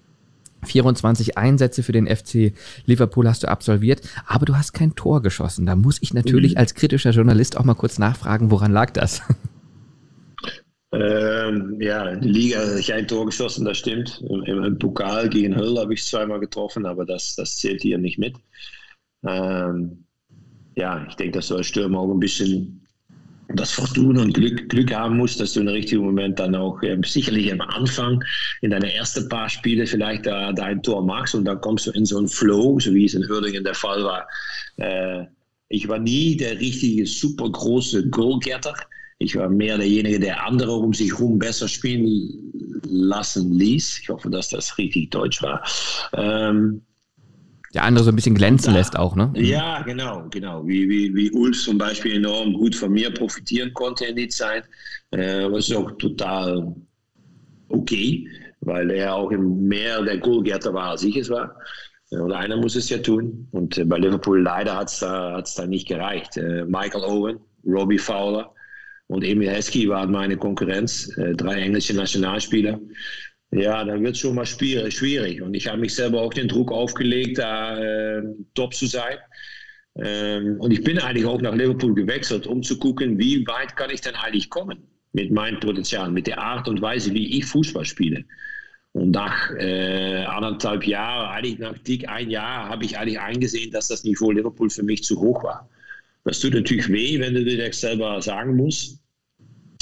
24 Einsätze für den FC Liverpool hast du absolviert, aber du hast kein Tor geschossen. Da muss ich natürlich mhm. als kritischer Journalist auch mal kurz nachfragen, woran lag das? Ähm, ja, die Liga habe ich ein Tor geschossen, das stimmt. Im, im Pokal gegen Hull habe ich zweimal getroffen, aber das, das zählt hier nicht mit. Ähm, ja, ich denke, dass so ein Stürmer auch ein bisschen das Fortuna und Glück, Glück haben muss, dass du im richtigen Moment dann auch äh, sicherlich am Anfang in deine ersten paar Spiele vielleicht da, da ein Tor machst und dann kommst du in so einen Flow, so wie es in Uerdingen der Fall war. Äh, ich war nie der richtige, super große Goalgetter. Ich war mehr derjenige, der andere um sich herum besser spielen lassen ließ. Ich hoffe, dass das richtig deutsch war. Ähm, der andere so ein bisschen glänzen da, lässt auch, ne? Mhm. Ja, genau, genau. Wie, wie, wie Ulf zum Beispiel enorm gut von mir profitieren konnte in die Zeit. Äh, was auch total okay, weil er auch mehr der Goalgetter war, als ich es war. Und einer muss es ja tun. Und äh, bei Liverpool leider hat es da, hat's da nicht gereicht. Äh, Michael Owen, Robbie Fowler und Emil Heskey waren meine Konkurrenz, äh, drei englische Nationalspieler. Ja, dann wird es schon mal schwierig. Und ich habe mich selber auch den Druck aufgelegt, da äh, top zu sein. Ähm, und ich bin eigentlich auch nach Liverpool gewechselt, um zu gucken, wie weit kann ich denn eigentlich kommen mit meinem Potenzial, mit der Art und Weise, wie ich Fußball spiele. Und nach äh, anderthalb Jahren, eigentlich nach dick ein Jahr, habe ich eigentlich eingesehen, dass das Niveau Liverpool für mich zu hoch war. Das tut natürlich weh, wenn du dir das selber sagen musst.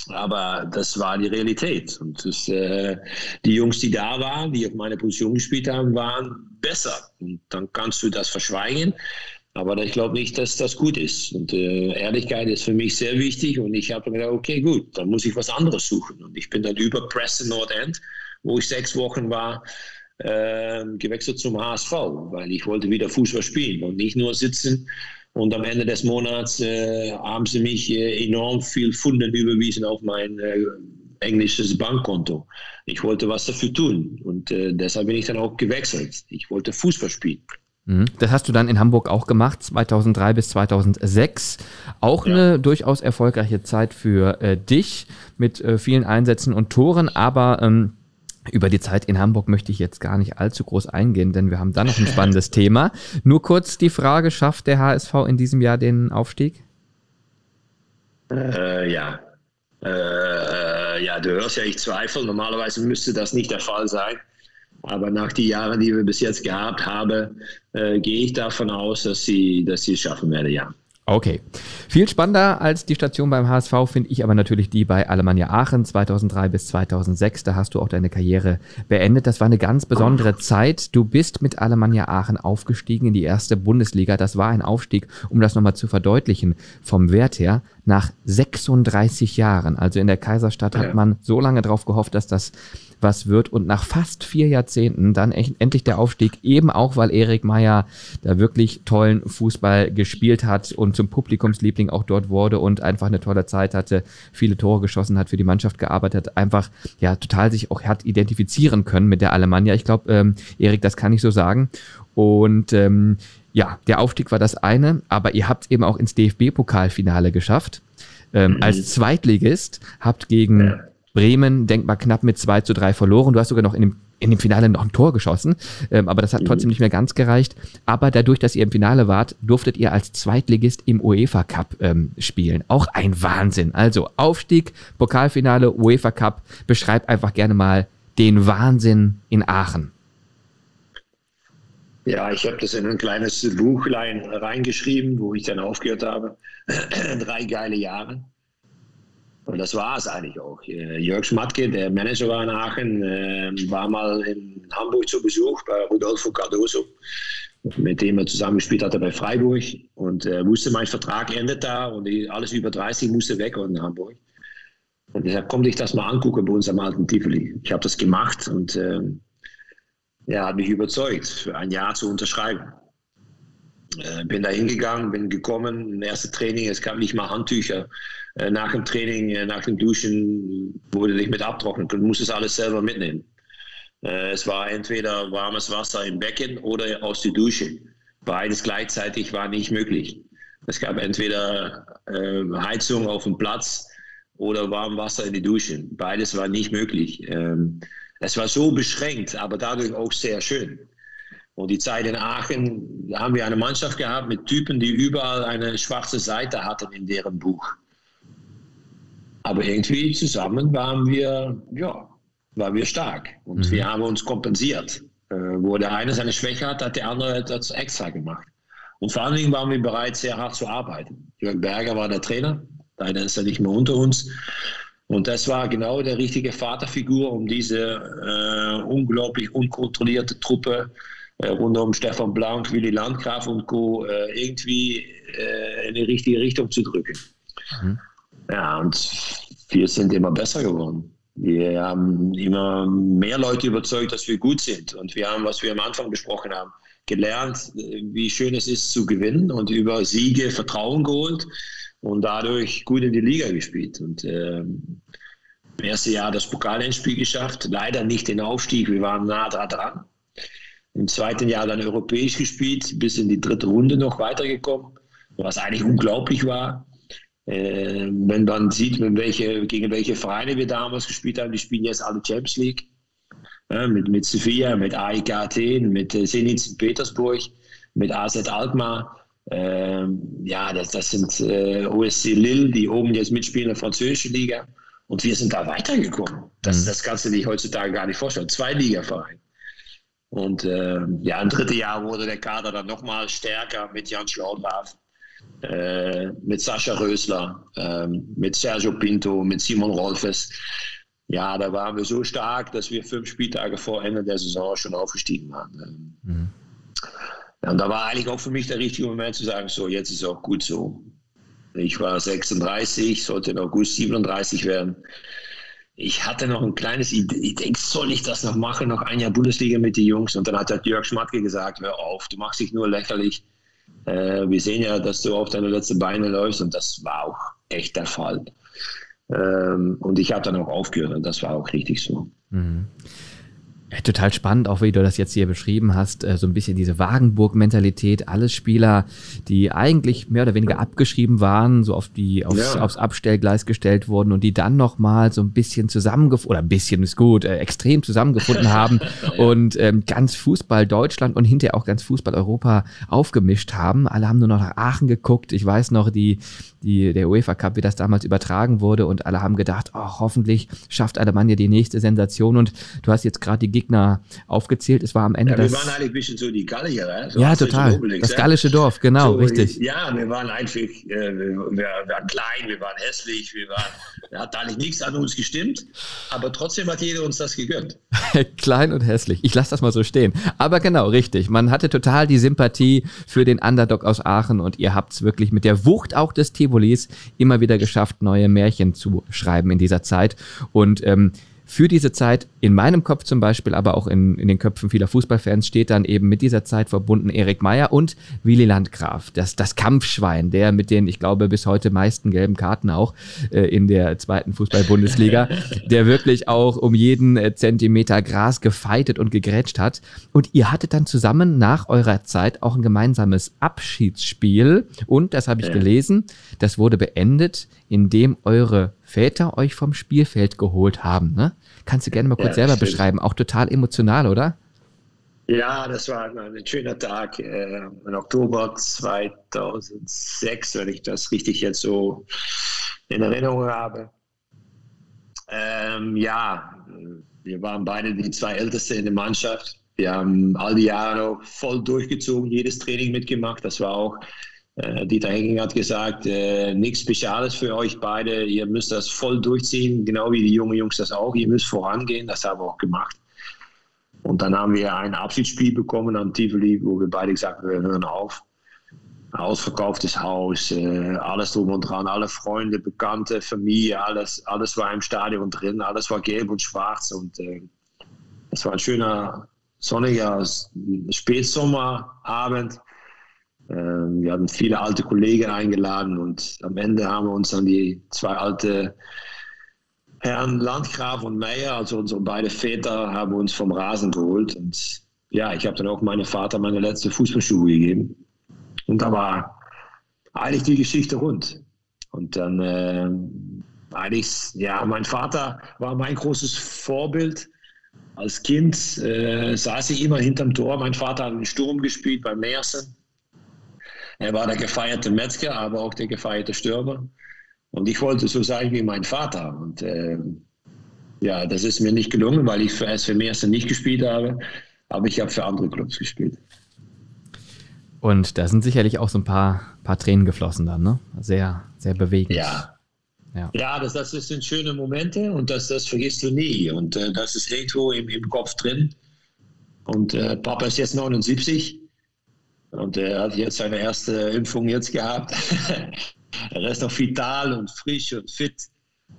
Aber das war die Realität. Und das, äh, die Jungs, die da waren, die auf meine Position gespielt haben, waren besser. Und dann kannst du das verschweigen. Aber ich glaube nicht, dass das gut ist. Und äh, Ehrlichkeit ist für mich sehr wichtig. Und ich habe gedacht, okay, gut, dann muss ich was anderes suchen. Und ich bin dann über Preston North End, wo ich sechs Wochen war, äh, gewechselt zum HSV, weil ich wollte wieder Fußball spielen und nicht nur sitzen. Und am Ende des Monats äh, haben sie mich äh, enorm viel Funden überwiesen auf mein äh, englisches Bankkonto. Ich wollte was dafür tun und äh, deshalb bin ich dann auch gewechselt. Ich wollte Fußball spielen. Mhm. Das hast du dann in Hamburg auch gemacht, 2003 bis 2006. Auch ja. eine durchaus erfolgreiche Zeit für äh, dich mit äh, vielen Einsätzen und Toren, aber ähm, über die Zeit in Hamburg möchte ich jetzt gar nicht allzu groß eingehen, denn wir haben da noch ein spannendes Thema. Nur kurz die Frage, schafft der HSV in diesem Jahr den Aufstieg? Äh, ja. Äh, ja, du hörst ja, ich zweifle. Normalerweise müsste das nicht der Fall sein. Aber nach den Jahren, die wir bis jetzt gehabt haben, äh, gehe ich davon aus, dass sie, dass sie es schaffen werden, ja. Okay. Viel spannender als die Station beim HSV finde ich aber natürlich die bei Alemannia Aachen 2003 bis 2006. Da hast du auch deine Karriere beendet. Das war eine ganz besondere Zeit. Du bist mit Alemannia Aachen aufgestiegen in die erste Bundesliga. Das war ein Aufstieg, um das nochmal zu verdeutlichen, vom Wert her nach 36 Jahren. Also in der Kaiserstadt hat man so lange drauf gehofft, dass das was wird. Und nach fast vier Jahrzehnten dann echt, endlich der Aufstieg, eben auch, weil Erik Meyer da wirklich tollen Fußball gespielt hat und zum Publikumsliebling auch dort wurde und einfach eine tolle Zeit hatte, viele Tore geschossen hat, für die Mannschaft gearbeitet hat, einfach ja total sich auch hat identifizieren können mit der Alemannia. Ich glaube, ähm, Erik, das kann ich so sagen. Und ähm, ja, der Aufstieg war das eine, aber ihr habt eben auch ins DFB-Pokalfinale geschafft. Ähm, mhm. Als Zweitligist habt gegen ja. Bremen denkbar knapp mit 2 zu 3 verloren. Du hast sogar noch in dem, in dem Finale noch ein Tor geschossen, ähm, aber das hat mhm. trotzdem nicht mehr ganz gereicht. Aber dadurch, dass ihr im Finale wart, durftet ihr als Zweitligist im UEFA Cup ähm, spielen. Auch ein Wahnsinn. Also Aufstieg, Pokalfinale, UEFA Cup. Beschreib einfach gerne mal den Wahnsinn in Aachen. Ja, ich habe das in ein kleines Buchlein reingeschrieben, wo ich dann aufgehört habe. Drei geile Jahre. Und das war es eigentlich auch. Äh, Jörg Schmatke, der Manager war in Aachen, äh, war mal in Hamburg zu Besuch bei Rodolfo Cardoso, mit dem er zusammengespielt hatte bei Freiburg und äh, wusste, mein Vertrag endet da und alles über 30 musste weg in Hamburg. Und ich sagte, komm dich das mal angucken bei uns am alten Tivoli. Ich habe das gemacht und äh, er hat mich überzeugt, für ein Jahr zu unterschreiben. Äh, bin da hingegangen, bin gekommen, erste Training, es gab nicht mal Handtücher. Äh, nach dem Training, äh, nach dem Duschen wurde nicht mit abtrocknen. Du musstest alles selber mitnehmen. Äh, es war entweder warmes Wasser im Becken oder aus der Dusche. Beides gleichzeitig war nicht möglich. Es gab entweder Heizung auf dem Platz oder warmes Wasser in die Dusche. Beides war nicht möglich. Ähm, es war so beschränkt, aber dadurch auch sehr schön. Und die Zeit in Aachen, da haben wir eine Mannschaft gehabt mit Typen, die überall eine schwarze Seite hatten in deren Buch. Aber irgendwie zusammen waren wir, ja, waren wir stark. Und mhm. wir haben uns kompensiert. Äh, wo der eine seine Schwäche hat, hat der andere etwas extra gemacht. Und vor allen Dingen waren wir bereit, sehr hart zu arbeiten. Jörg Berger war der Trainer. Leider ist er nicht mehr unter uns. Und das war genau der richtige Vaterfigur, um diese äh, unglaublich unkontrollierte Truppe äh, rund um Stefan Blank, Willy Landgraf und Co. Äh, irgendwie äh, in die richtige Richtung zu drücken. Mhm. Ja, und wir sind immer besser geworden. Wir haben immer mehr Leute überzeugt, dass wir gut sind. Und wir haben, was wir am Anfang besprochen haben, gelernt, wie schön es ist zu gewinnen und über Siege Vertrauen geholt und dadurch gut in die Liga gespielt. Und äh, im ersten Jahr das Pokalendspiel geschafft, leider nicht den Aufstieg, wir waren nah dran. Im zweiten Jahr dann europäisch gespielt, bis in die dritte Runde noch weitergekommen, was eigentlich unglaublich war. Äh, wenn man sieht, welche, gegen welche Vereine wir damals gespielt haben, die spielen jetzt alle Champions League. Ja, mit, mit Sofia, mit AIK Athen, mit äh, Zenit St. Petersburg, mit AZ Alkmaar. Ähm, ja, das, das sind äh, OSC Lille, die oben jetzt mitspielen in der französischen Liga. Und wir sind da weitergekommen. Das, mhm. das kannst du dir heutzutage gar nicht vorstellen. Zwei Ligavereine. Und äh, ja, im dritten Jahr wurde der Kader dann nochmal stärker mit Jan Schlaudraff äh, mit Sascha Rösler, äh, mit Sergio Pinto, mit Simon Rolfes. Ja, da waren wir so stark, dass wir fünf Spieltage vor Ende der Saison schon aufgestiegen waren. Mhm. Ja, und da war eigentlich auch für mich der richtige Moment zu sagen, so, jetzt ist es auch gut so. Ich war 36, sollte in August 37 werden. Ich hatte noch ein kleines Idee, ich denke, soll ich das noch machen, noch ein Jahr Bundesliga mit den Jungs? Und dann hat der Jörg Schmatke gesagt, hör auf, du machst dich nur lächerlich. Äh, wir sehen ja, dass du auf deine letzten Beine läufst und das war auch echt der Fall. Ähm, und ich habe dann auch aufgehört und das war auch richtig so. Mhm. Ja, total spannend, auch wie du das jetzt hier beschrieben hast, äh, so ein bisschen diese Wagenburg-Mentalität. Alles Spieler, die eigentlich mehr oder weniger abgeschrieben waren, so auf die, aufs, ja. aufs Abstellgleis gestellt wurden und die dann nochmal so ein bisschen zusammengefunden, oder ein bisschen ist gut, äh, extrem zusammengefunden haben ja. und ähm, ganz Fußball Deutschland und hinterher auch ganz Fußball Europa aufgemischt haben. Alle haben nur noch nach Aachen geguckt. Ich weiß noch, die, die, der UEFA Cup, wie das damals übertragen wurde und alle haben gedacht, oh, hoffentlich schafft Alemannia die nächste Sensation und du hast jetzt gerade die Gegner aufgezählt. Es war am Ende. Ja, wir waren eigentlich ein bisschen so die Gallier, äh? so ja, total. Obelix, das gallische Dorf, genau, so, richtig. Ja, wir waren einfach, äh, wir, wir, waren klein, wir waren hässlich, wir waren, da hat eigentlich nichts an uns gestimmt, aber trotzdem hat jeder uns das gegönnt. klein und hässlich. Ich lasse das mal so stehen. Aber genau, richtig. Man hatte total die Sympathie für den Underdog aus Aachen und ihr habt es wirklich mit der Wucht auch des Tivolis immer wieder geschafft, neue Märchen zu schreiben in dieser Zeit. Und ähm, für diese Zeit, in meinem Kopf zum Beispiel, aber auch in, in den Köpfen vieler Fußballfans, steht dann eben mit dieser Zeit verbunden Erik Meyer und Willi Landgraf, das, das Kampfschwein, der mit den, ich glaube, bis heute meisten gelben Karten auch äh, in der zweiten Fußball-Bundesliga, der wirklich auch um jeden äh, Zentimeter Gras gefeitet und gegrätscht hat. Und ihr hattet dann zusammen nach eurer Zeit auch ein gemeinsames Abschiedsspiel. Und, das habe ich gelesen, das wurde beendet, indem eure Väter euch vom Spielfeld geholt haben. Ne? Kannst du gerne mal kurz ja, selber stimmt. beschreiben? Auch total emotional, oder? Ja, das war ein schöner Tag äh, im Oktober 2006, wenn ich das richtig jetzt so in Erinnerung habe. Ähm, ja, wir waren beide die zwei Älteste in der Mannschaft. Wir haben all die Jahre voll durchgezogen, jedes Training mitgemacht. Das war auch Dieter Henking hat gesagt, äh, nichts Spezielles für euch beide. Ihr müsst das voll durchziehen, genau wie die jungen Jungs das auch. Ihr müsst vorangehen. Das haben wir auch gemacht. Und dann haben wir ein Abschiedsspiel bekommen am Tivoli, wo wir beide gesagt haben, wir hören auf. Ausverkauftes Haus, äh, alles drum und dran, alle Freunde, Bekannte, Familie, alles, alles war im Stadion drin, alles war gelb und schwarz und äh, es war ein schöner sonniger Spätsommerabend wir hatten viele alte Kollegen eingeladen und am Ende haben wir uns dann die zwei alte Herren Landgraf und Meyer, also unsere beiden Väter, haben uns vom Rasen geholt. Und ja, ich habe dann auch meinem Vater meine letzte Fußballschuhe gegeben. Und da war eigentlich die Geschichte rund. Und dann äh, eigentlich, ja, mein Vater war mein großes Vorbild. Als Kind äh, saß ich immer hinterm Tor. Mein Vater hat einen Sturm gespielt bei Meersen. Er war der gefeierte Metzger, aber auch der gefeierte Stürmer. Und ich wollte so sein wie mein Vater. Und äh, ja, das ist mir nicht gelungen, weil ich für SV Meersen nicht gespielt habe. Aber ich habe für andere Clubs gespielt. Und da sind sicherlich auch so ein paar, paar Tränen geflossen dann, ne? Sehr, sehr bewegend. Ja. Ja, ja das, das sind schöne Momente und das, das vergisst du nie. Und äh, das ist irgendwo im, im Kopf drin. Und äh, Papa ist jetzt 79 und er hat jetzt seine erste Impfung jetzt gehabt. er ist noch vital und frisch und fit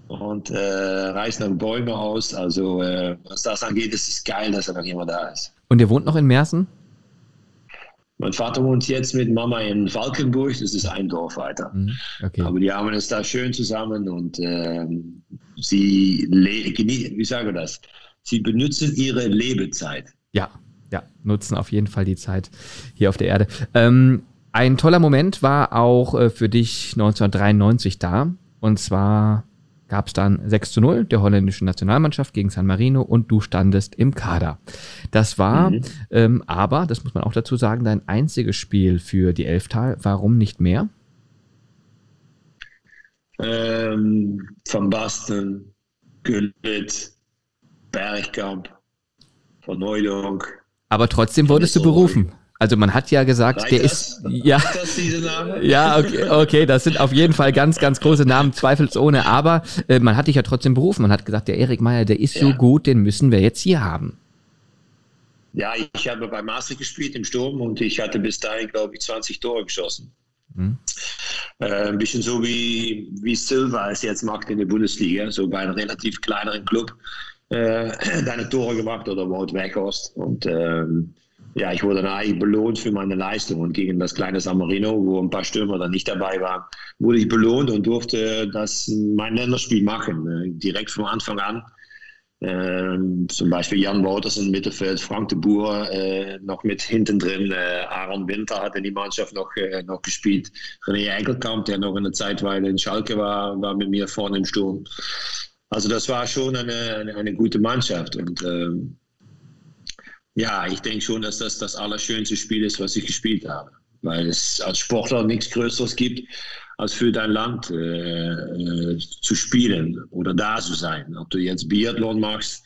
und äh, reißt noch Bäume aus. Also äh, was das angeht, ist es geil, dass er noch jemand da ist. Und ihr wohnt noch in Mersen? Mein Vater wohnt jetzt mit Mama in Falkenburg, das ist ein Dorf weiter. Mhm, okay. Aber die haben es da schön zusammen und äh, sie, wie sage das, sie benutzen ihre Lebezeit. Ja, ja, nutzen auf jeden Fall die Zeit hier auf der Erde. Ähm, ein toller Moment war auch äh, für dich 1993 da. Und zwar gab es dann 6 zu 0 der holländischen Nationalmannschaft gegen San Marino und du standest im Kader. Das war mhm. ähm, aber, das muss man auch dazu sagen, dein einziges Spiel für die Elftal. Warum nicht mehr? Ähm, Van Basten, Gullit, Bergkamp, Verneuilung, aber trotzdem wurdest du berufen. Also man hat ja gesagt, Reicht der das? ist ja ja okay, okay, das sind auf jeden Fall ganz ganz große Namen zweifelsohne, aber äh, man hat dich ja trotzdem berufen. Man hat gesagt, der Erik Meyer, der ist ja. so gut, den müssen wir jetzt hier haben. Ja, ich habe bei Maastricht gespielt im Sturm und ich hatte bis dahin glaube ich 20 Tore geschossen. Mhm. Äh, ein bisschen so wie wie Silva es jetzt macht in der Bundesliga, so bei einem relativ kleineren Club deine Tore gemacht oder Wout Weghorst und ähm, ja, ich wurde dann eigentlich belohnt für meine Leistung. Und gegen das kleine San Marino, wo ein paar Stürmer dann nicht dabei waren, wurde ich belohnt und durfte das mein Länderspiel machen. Äh, direkt von Anfang an. Ähm, zum Beispiel Jan Wouters im Mittelfeld, Frank de Boer äh, noch mit hinten drin, äh, Aaron Winter hat in die Mannschaft noch, äh, noch gespielt, René Enkelkamp, der noch eine Zeitweile in Schalke war, war mit mir vorne im Sturm. Also das war schon eine, eine, eine gute Mannschaft und ähm, ja, ich denke schon, dass das das allerschönste Spiel ist, was ich gespielt habe. Weil es als Sportler nichts Größeres gibt, als für dein Land äh, äh, zu spielen oder da zu sein. Ob du jetzt Biathlon machst,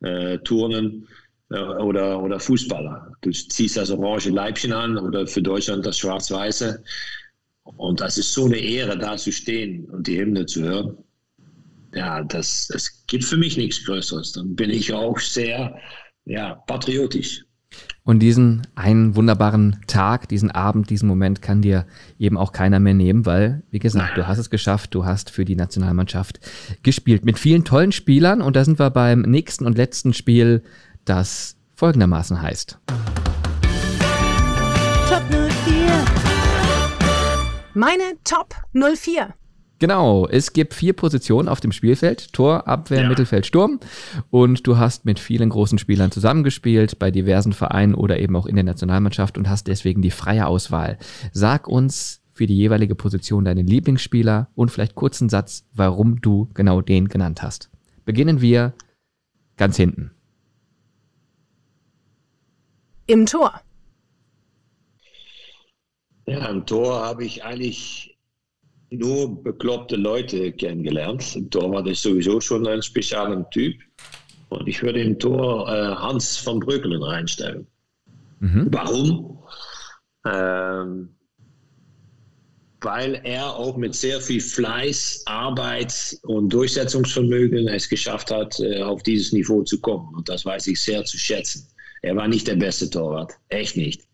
äh, Turnen äh, oder, oder Fußballer. Du ziehst das orange Leibchen an oder für Deutschland das schwarz-weiße. Und das ist so eine Ehre, da zu stehen und die Hymne zu hören. Ja, das, das gibt für mich nichts Größeres. Dann bin ich auch sehr ja, patriotisch. Und diesen einen wunderbaren Tag, diesen Abend, diesen Moment kann dir eben auch keiner mehr nehmen, weil, wie gesagt, du hast es geschafft, du hast für die Nationalmannschaft gespielt mit vielen tollen Spielern und da sind wir beim nächsten und letzten Spiel, das folgendermaßen heißt. Top 04. Meine Top 04. Genau, es gibt vier Positionen auf dem Spielfeld. Tor, Abwehr, ja. Mittelfeld, Sturm. Und du hast mit vielen großen Spielern zusammengespielt, bei diversen Vereinen oder eben auch in der Nationalmannschaft und hast deswegen die freie Auswahl. Sag uns für die jeweilige Position deinen Lieblingsspieler und vielleicht kurzen Satz, warum du genau den genannt hast. Beginnen wir ganz hinten. Im Tor. Ja, im Tor habe ich eigentlich nur bekloppte Leute kennengelernt. Im Torwart ist sowieso schon ein spezieller Typ. Und ich würde im Tor äh, Hans van Breukelen reinstellen. Mhm. Warum? Ähm, weil er auch mit sehr viel Fleiß, Arbeit und Durchsetzungsvermögen es geschafft hat, äh, auf dieses Niveau zu kommen. Und das weiß ich sehr zu schätzen. Er war nicht der beste Torwart, echt nicht.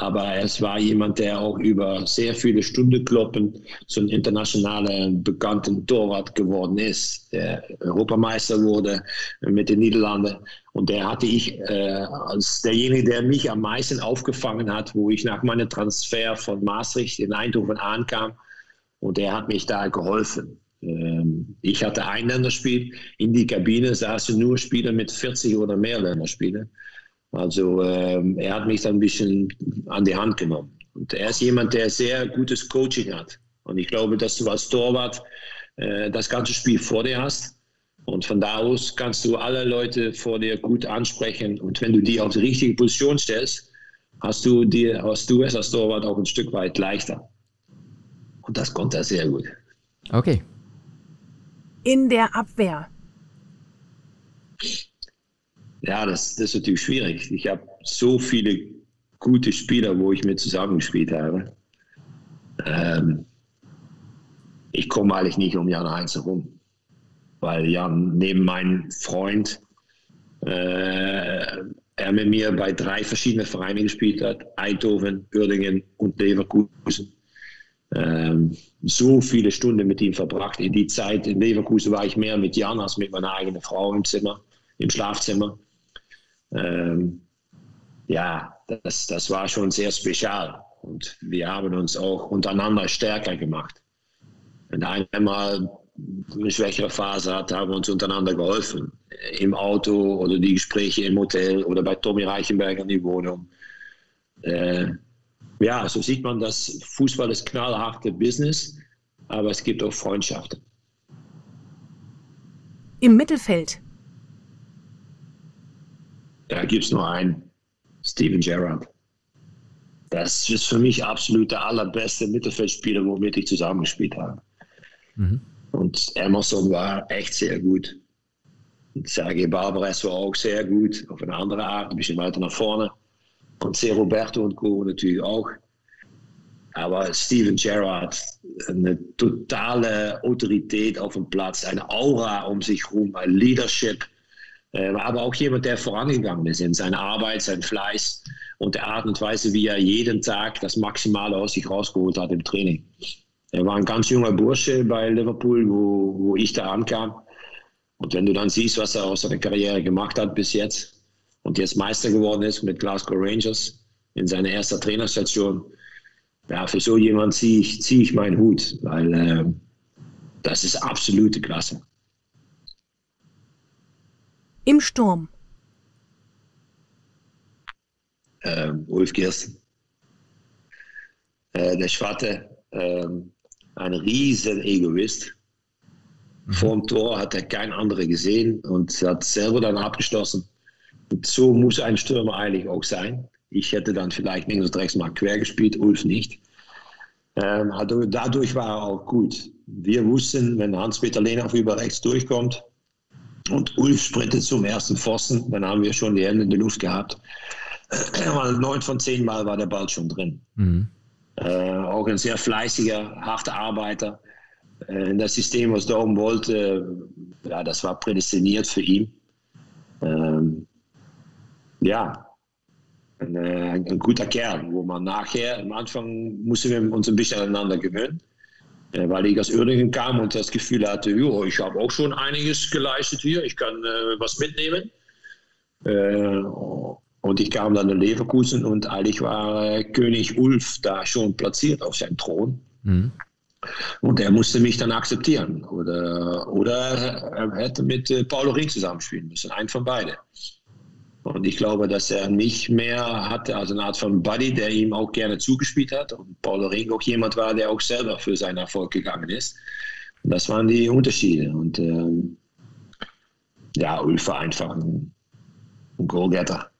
Aber es war jemand, der auch über sehr viele Stunden kloppen zum internationalen bekannten Torwart geworden ist. Der Europameister wurde mit den Niederlanden. Und der hatte ich äh, als derjenige, der mich am meisten aufgefangen hat, wo ich nach meinem Transfer von Maastricht in Eindhoven ankam. Und der hat mich da geholfen. Ähm, ich hatte ein Länderspiel. In die Kabine saßen nur Spieler mit 40 oder mehr Länderspielen. Also ähm, er hat mich dann ein bisschen an die Hand genommen. Und er ist jemand, der sehr gutes Coaching hat. Und ich glaube, dass du als Torwart äh, das ganze Spiel vor dir hast. Und von da aus kannst du alle Leute vor dir gut ansprechen. Und wenn du die auf die richtige Position stellst, hast du, dir, hast du es als Torwart auch ein Stück weit leichter. Und das konnte er sehr gut. Okay. In der Abwehr ja, das, das ist natürlich schwierig. Ich habe so viele gute Spieler, wo ich mit zusammengespielt habe. Ähm, ich komme eigentlich nicht um Jan Heinz herum, weil Jan neben meinem Freund äh, er mit mir bei drei verschiedenen Vereinen gespielt hat: Eindhoven, Uerdingen und Leverkusen. Ähm, so viele Stunden mit ihm verbracht. In die Zeit in Leverkusen war ich mehr mit Jan als mit meiner eigenen Frau im Zimmer, im Schlafzimmer ähm, ja, das, das war schon sehr spezial. Und wir haben uns auch untereinander stärker gemacht. Wenn einer mal eine schwächere Phase hat, haben wir uns untereinander geholfen. Im Auto oder die Gespräche im Hotel oder bei Tommy Reichenberger in die Wohnung. Äh, ja, so sieht man, dass Fußball ist knallharte Business, aber es gibt auch Freundschaften. Im Mittelfeld da gibt es nur einen, Steven Gerrard. Das ist für mich absolut der allerbeste Mittelfeldspieler, womit ich zusammengespielt habe. Mhm. Und Emerson war echt sehr gut. Sergei Barbares war auch sehr gut, auf eine andere Art, ein bisschen weiter nach vorne. Und C. Roberto und Co. natürlich auch. Aber Steven Gerrard, eine totale Autorität auf dem Platz, eine Aura um sich herum, ein Leadership. Äh, aber auch jemand, der vorangegangen ist in seiner Arbeit, sein Fleiß und der Art und Weise, wie er jeden Tag das Maximale aus sich rausgeholt hat im Training. Er war ein ganz junger Bursche bei Liverpool, wo, wo ich da ankam. Und wenn du dann siehst, was er aus seiner Karriere gemacht hat bis jetzt und jetzt Meister geworden ist mit Glasgow Rangers in seiner ersten Trainerstation, ja, für so jemanden ziehe ich, zieh ich meinen Hut, weil äh, das ist absolute Klasse. Im Sturm. Äh, Ulf Kirsten. Äh, der Schwarte, äh, ein riesen Egoist. Mhm. Vor dem Tor hat er kein anderer gesehen und hat selber dann abgeschlossen. Und so muss ein Stürmer eigentlich auch sein. Ich hätte dann vielleicht links und rechts mal quer gespielt, Ulf nicht. Ähm, also dadurch war er auch gut. Wir wussten, wenn Hans-Peter Lehnhoff über rechts durchkommt und Ulf sprintet zum ersten Pfosten, dann haben wir schon die Hände in der Luft gehabt. Neun von zehn Mal war der Ball schon drin. Mhm. Äh, auch ein sehr fleißiger, harter Arbeiter. Äh, das System, was Daum wollte, ja, das war prädestiniert für ihn. Ähm, ja, ein, äh, ein, guter Kern, wo man nachher, am Anfang mussten wir uns ein bisschen aneinander gewöhnen, äh, weil ich aus Uerdingen kam und das Gefühl hatte, jo, ich habe auch schon einiges geleistet hier, ich kann äh, was mitnehmen. Äh, und ich kam dann in Leverkusen und eigentlich war äh, König Ulf da schon platziert auf seinem Thron. Mhm. Und er musste mich dann akzeptieren. Oder, oder er hätte mit äh, Paulo Ring zusammenspielen müssen, ein von beiden. Und ich glaube, dass er nicht mehr hatte, also eine Art von Buddy, der ihm auch gerne zugespielt hat. Und Paulo Ring auch jemand war, der auch selber für seinen Erfolg gegangen ist. Und das waren die Unterschiede. Und ähm, ja, Ulf war einfach ein, Goalgetter.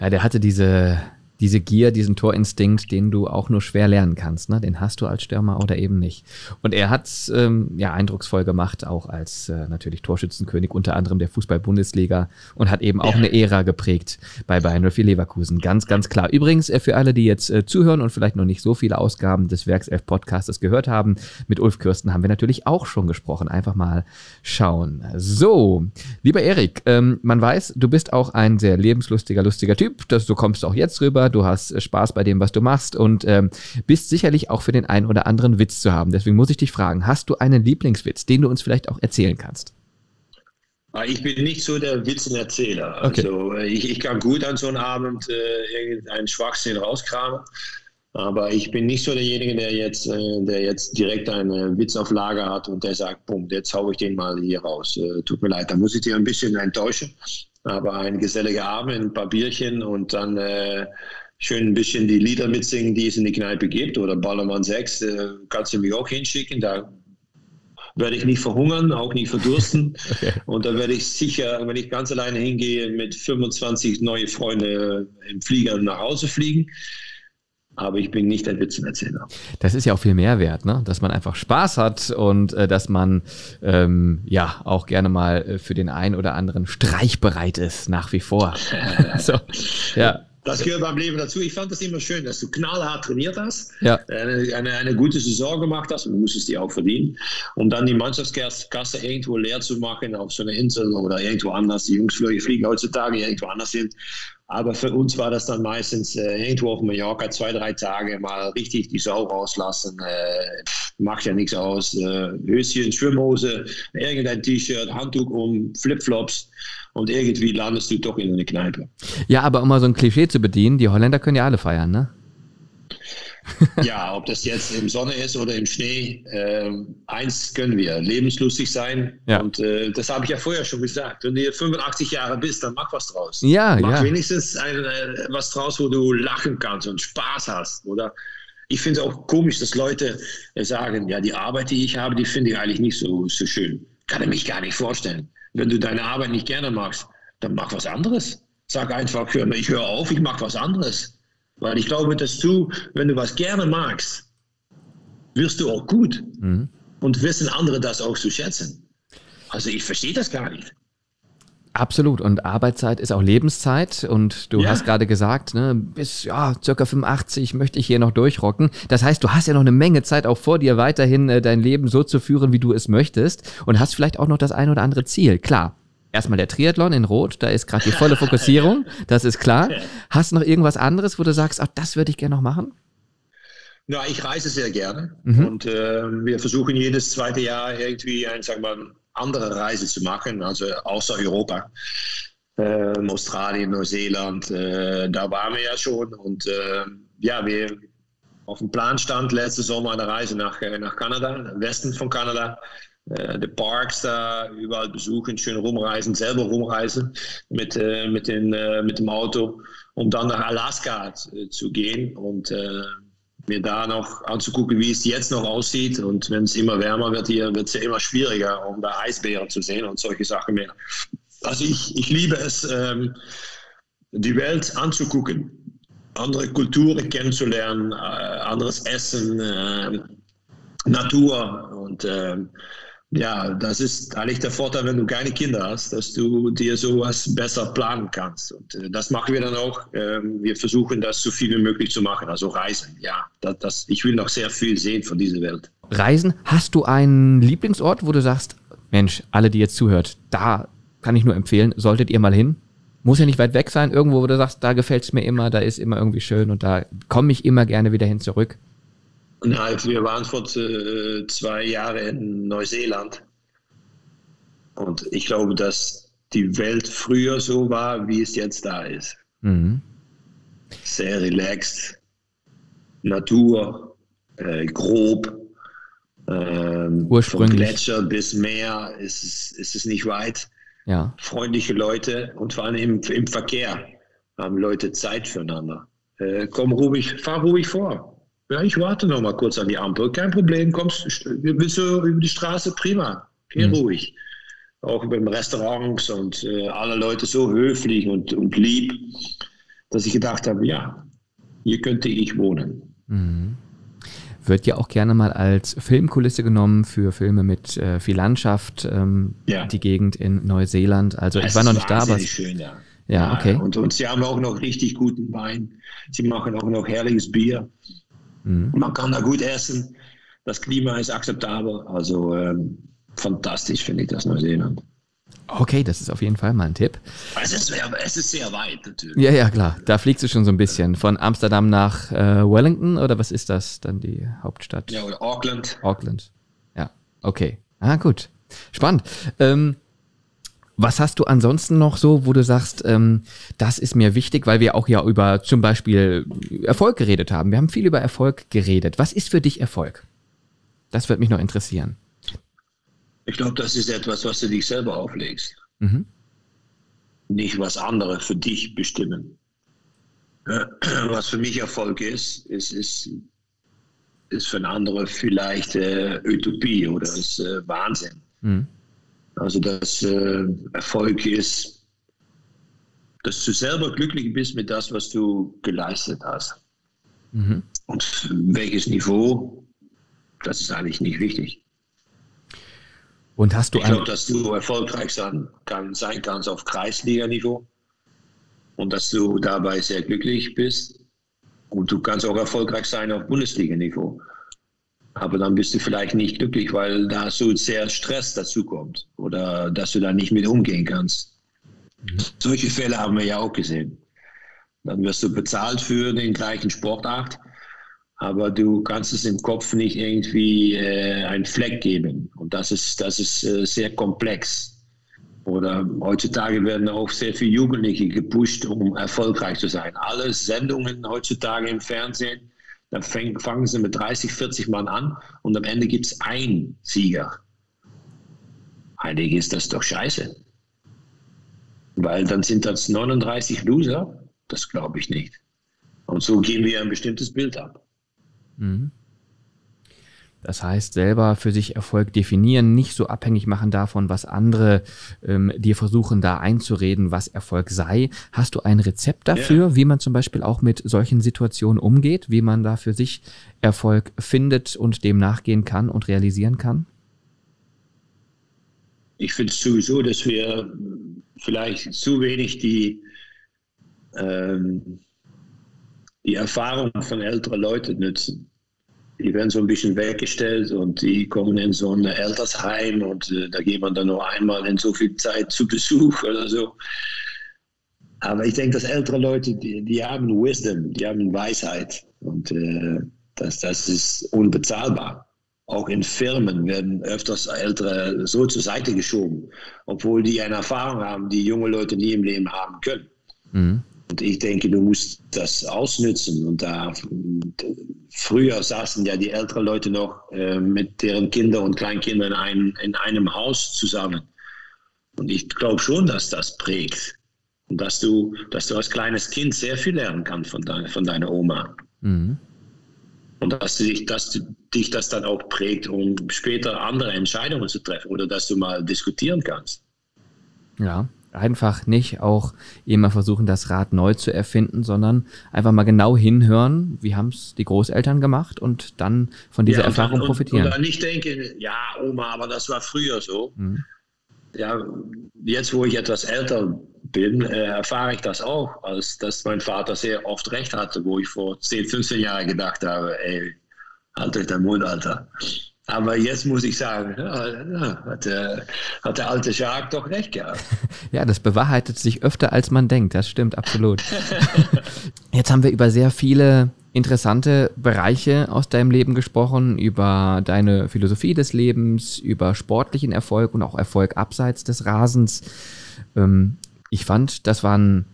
Ja, der hatte diese diese Gier, diesen Torinstinkt, den du auch nur schwer lernen kannst. Ne? Den hast du als Stürmer oder eben nicht. Und er hat ähm, ja eindrucksvoll gemacht, auch als äh, natürlich Torschützenkönig unter anderem der Fußball-Bundesliga und hat eben auch ja. eine Ära geprägt bei Bayern 04 Leverkusen. Ganz, ganz klar. Übrigens, äh, für alle, die jetzt äh, zuhören und vielleicht noch nicht so viele Ausgaben des Werkself Podcastes gehört haben, mit Ulf Kürsten haben wir natürlich auch schon gesprochen. Einfach mal schauen. So, lieber Erik, ähm, man weiß, du bist auch ein sehr lebenslustiger, lustiger Typ. Das, du kommst auch jetzt rüber du hast äh, Spaß bei dem, was du machst und ähm, bist sicherlich auch für den einen oder anderen Witz zu haben. Deswegen muss ich dich fragen, hast du einen Lieblingswitz, den du uns vielleicht auch erzählen kannst? Ah, ich bin nicht so der Witzenerzähler. Okay. Also äh, ich, ich kann gut an so einem Abend äh, irgendeinen Schwachsinn rauskramen. Aber ich bin nicht so derjenige, der jetzt, äh, der jetzt direkt einen Witz auf Lager hat und der sagt, bumm, jetzt hau ich den mal hier raus. Äh, tut mir leid, da muss ich dir ein bisschen enttäuschen. Aber ein geselliger Abend, ein paar Bierchen und dann äh, schön ein bisschen die Lieder mitsingen, die es in die Kneipe gibt. Oder Ballermann 6, äh, kannst du mich auch hinschicken. Da werde ich nicht verhungern, auch nicht verdursten. Okay. Und da werde ich sicher, wenn ich ganz alleine hingehe, mit 25 neue Freunde im Flieger nach Hause fliegen aber ich bin nicht ein Witzenerzähler. Das ist ja auch viel mehr wert, ne? dass man einfach Spaß hat und äh, dass man ähm, ja auch gerne mal äh, für den einen oder anderen Streich bereit ist, nach wie vor. so, ja. Das gehört beim Leben dazu. Ich fand das immer schön, dass du knallhart trainiert hast, ja. eine, eine, eine, gute Saison gemacht hast und du musstest die auch verdienen, um dann die Mannschaftskasse irgendwo leer zu machen auf so einer Insel oder irgendwo anders. Die Jungs fliegen heutzutage irgendwo anders hin. Aber für uns war das dann meistens äh, irgendwo auf Mallorca zwei, drei Tage mal richtig die Sau rauslassen. Äh, macht ja nichts aus. Äh, Höschen, Schwimmhose, irgendein T-Shirt, Handtuch um, Flipflops und irgendwie landest du doch in eine Kneipe. Ja, aber um mal so ein Klischee zu bedienen, die Holländer können ja alle feiern, ne? ja, ob das jetzt im Sonne ist oder im Schnee, äh, eins können wir, lebenslustig sein. Ja. Und äh, das habe ich ja vorher schon gesagt. Wenn du 85 Jahre bist, dann mach was draus. Ja, mach ja. wenigstens ein, äh, was draus, wo du lachen kannst und Spaß hast. Oder ich finde es auch komisch, dass Leute äh, sagen, ja, die Arbeit, die ich habe, die finde ich eigentlich nicht so, so schön. Kann ich mich gar nicht vorstellen. Wenn du deine Arbeit nicht gerne magst, dann mach was anderes. Sag einfach, ich höre auf, ich mache was anderes. Weil ich glaube, dass du, wenn du was gerne magst, wirst du auch gut. Mhm. Und wissen andere das auch zu schätzen. Also ich verstehe das gar nicht. Absolut. Und Arbeitszeit ist auch Lebenszeit. Und du ja. hast gerade gesagt, ne, bis ja, circa 85 möchte ich hier noch durchrocken. Das heißt, du hast ja noch eine Menge Zeit auch vor dir, weiterhin äh, dein Leben so zu führen, wie du es möchtest. Und hast vielleicht auch noch das ein oder andere Ziel. Klar. Erstmal der Triathlon in Rot, da ist gerade die volle Fokussierung, das ist klar. Hast du noch irgendwas anderes, wo du sagst, ach, das würde ich gerne noch machen? Ja, ich reise sehr gerne mhm. und äh, wir versuchen jedes zweite Jahr irgendwie ein, sagen wir mal, andere Reise zu machen, also außer Europa. Ähm, Australien, Neuseeland, äh, da waren wir ja schon und äh, ja, wir auf dem Plan stand letzte Sommer eine Reise nach, äh, nach Kanada, Westen von Kanada. Äh, die Parks da überall besuchen, schön rumreisen, selber rumreisen mit, äh, mit, den, mit dem Auto, um dann nach Alaska zu gehen und mir da noch anzugucken, wie es jetzt noch aussieht. Und wenn es immer wärmer wird hier, wird es ja immer schwieriger, um da Eisbären zu sehen und solche Sachen mehr. Also ich, ich liebe es, ähm, die Welt anzugucken, andere Kulturen kennenzulernen, äh, anderes Essen, äh, Natur und äh, ja, das ist eigentlich der Vorteil, wenn du keine Kinder hast, dass du dir sowas besser planen kannst. Und äh, das machen wir dann auch. Ähm, wir versuchen das so viel wie möglich zu machen, also reisen. Ja, das, das, ich will noch sehr viel sehen von dieser Welt. Reisen, hast du einen Lieblingsort, wo du sagst, Mensch, alle, die jetzt zuhört, da kann ich nur empfehlen, solltet ihr mal hin. Muss ja nicht weit weg sein, irgendwo, wo du sagst, da gefällt es mir immer, da ist immer irgendwie schön und da komme ich immer gerne wieder hin zurück. Na, wir waren vor äh, zwei Jahren in Neuseeland. Und ich glaube, dass die Welt früher so war, wie es jetzt da ist. Mhm. Sehr relaxed, Natur, äh, grob. Ähm, Ursprünglich. Vom Gletscher bis Meer ist es, ist es nicht weit. Ja. Freundliche Leute und vor allem im, im Verkehr haben Leute Zeit füreinander. Äh, komm ruhig, fahr ruhig vor. Ja, ich warte noch mal kurz an die Ampel. Kein Problem, kommst, willst du über die Straße? Prima, geh mhm. ruhig. Auch beim Restaurants und äh, alle Leute so höflich und, und lieb, dass ich gedacht habe, ja, hier könnte ich wohnen. Mhm. Wird ja auch gerne mal als Filmkulisse genommen für Filme mit äh, viel Landschaft, ähm, ja. die Gegend in Neuseeland. Also es ich war noch nicht da, aber. Schön, ja. Ja, okay. Und, und sie haben auch noch richtig guten Wein. Sie machen auch noch herrliches Bier. Mhm. Man kann da gut essen. Das Klima ist akzeptabel. Also ähm, fantastisch finde ich das Neuseeland. Okay, das ist auf jeden Fall mal ein Tipp. Es ist, es ist sehr weit natürlich. Ja, ja, klar. Da fliegst du schon so ein bisschen. Von Amsterdam nach äh, Wellington oder was ist das dann die Hauptstadt? Ja, oder Auckland. Auckland. Ja, okay. Ah, gut. Spannend. Ähm, was hast du ansonsten noch so, wo du sagst, ähm, das ist mir wichtig, weil wir auch ja über zum Beispiel Erfolg geredet haben. Wir haben viel über Erfolg geredet. Was ist für dich Erfolg? Das würde mich noch interessieren. Ich glaube, das ist etwas, was du dich selber auflegst. Mhm. Nicht, was andere für dich bestimmen. Was für mich Erfolg ist, ist, ist, ist für andere vielleicht äh, Utopie oder ist äh, Wahnsinn. Mhm. Also dass äh, Erfolg ist, dass du selber glücklich bist mit das, was du geleistet hast. Mhm. Und welches Niveau, das ist eigentlich nicht wichtig. Und hast du ich glaube, dass du erfolgreich sein, kann, sein kannst auf Kreisliga-Niveau und dass du dabei sehr glücklich bist. Und du kannst auch erfolgreich sein auf Bundesliga-Niveau. Aber dann bist du vielleicht nicht glücklich, weil da so sehr Stress dazu kommt oder dass du da nicht mit umgehen kannst. Solche Fälle haben wir ja auch gesehen. Dann wirst du bezahlt für den gleichen Sportart, aber du kannst es im Kopf nicht irgendwie äh, einen Fleck geben. Und das ist, das ist äh, sehr komplex. Oder heutzutage werden auch sehr viele Jugendliche gepusht, um erfolgreich zu sein. Alle Sendungen heutzutage im Fernsehen dann fang, fangen sie mit 30, 40 Mann an und am Ende gibt es einen Sieger. Eigentlich ist das doch scheiße. Weil dann sind das 39 Loser. Das glaube ich nicht. Und so geben wir ein bestimmtes Bild ab. Mhm. Das heißt, selber für sich Erfolg definieren, nicht so abhängig machen davon, was andere ähm, dir versuchen, da einzureden, was Erfolg sei. Hast du ein Rezept dafür, ja. wie man zum Beispiel auch mit solchen Situationen umgeht, wie man da für sich Erfolg findet und dem nachgehen kann und realisieren kann? ich finde sowieso, dass wir vielleicht zu wenig die, ähm, die Erfahrung von älteren Leuten nutzen. Die werden so ein bisschen weggestellt und die kommen in so ein Altersheim und äh, da geht man dann nur einmal in so viel Zeit zu Besuch oder so. Aber ich denke, dass ältere Leute, die, die haben Wisdom, die haben Weisheit und äh, das, das ist unbezahlbar. Auch in Firmen werden öfters Ältere so zur Seite geschoben, obwohl die eine Erfahrung haben, die junge Leute nie im Leben haben können. Mhm. Und ich denke, du musst das ausnützen. Und da früher saßen ja die älteren Leute noch äh, mit deren Kindern und Kleinkindern in, ein, in einem Haus zusammen. Und ich glaube schon, dass das prägt. Und dass du, dass du als kleines Kind sehr viel lernen kannst von, dein, von deiner Oma. Mhm. Und dass, dich, dass dich das dann auch prägt, um später andere Entscheidungen zu treffen oder dass du mal diskutieren kannst. Ja, einfach nicht auch immer versuchen, das Rad neu zu erfinden, sondern einfach mal genau hinhören, wie haben es die Großeltern gemacht und dann von dieser ja, Erfahrung und, profitieren. Und, und nicht denken, ja, Oma, aber das war früher so. Mhm. Ja, jetzt, wo ich etwas älter bin, äh, erfahre ich das auch, als dass mein Vater sehr oft recht hatte, wo ich vor 10, 15 Jahren gedacht habe, ey, halt euch dein Mund, Alter. Aber jetzt muss ich sagen, ja, hat, der, hat der alte Jacques doch recht gehabt. Ja, das bewahrheitet sich öfter, als man denkt. Das stimmt absolut. Jetzt haben wir über sehr viele interessante Bereiche aus deinem Leben gesprochen, über deine Philosophie des Lebens, über sportlichen Erfolg und auch Erfolg abseits des Rasens. Ähm, ich fand, das war ein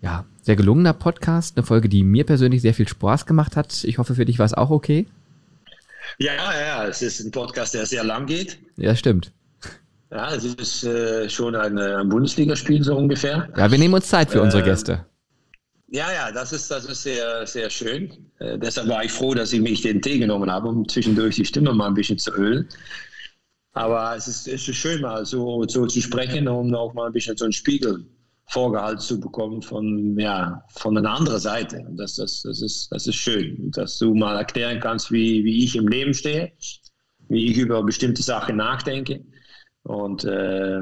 ja, sehr gelungener Podcast, eine Folge, die mir persönlich sehr viel Spaß gemacht hat. Ich hoffe, für dich war es auch okay. Ja, ja, es ist ein Podcast, der sehr lang geht. Ja, stimmt. Ja, es ist äh, schon ein, ein Bundesligaspiel so ungefähr. Ja, wir nehmen uns Zeit für äh, unsere Gäste. Ja, ja, das ist, das ist sehr, sehr schön. Äh, deshalb war ich froh, dass ich mich den Tee genommen habe, um zwischendurch die Stimme mal ein bisschen zu ölen. Aber es ist, es ist schön, mal so, so zu sprechen, um auch mal ein bisschen so einen Vorgehalten zu bekommen von, ja, von einer anderen Seite. Und das, das, das, ist, das ist schön, dass du mal erklären kannst, wie, wie ich im Leben stehe, wie ich über bestimmte Sachen nachdenke. Und äh,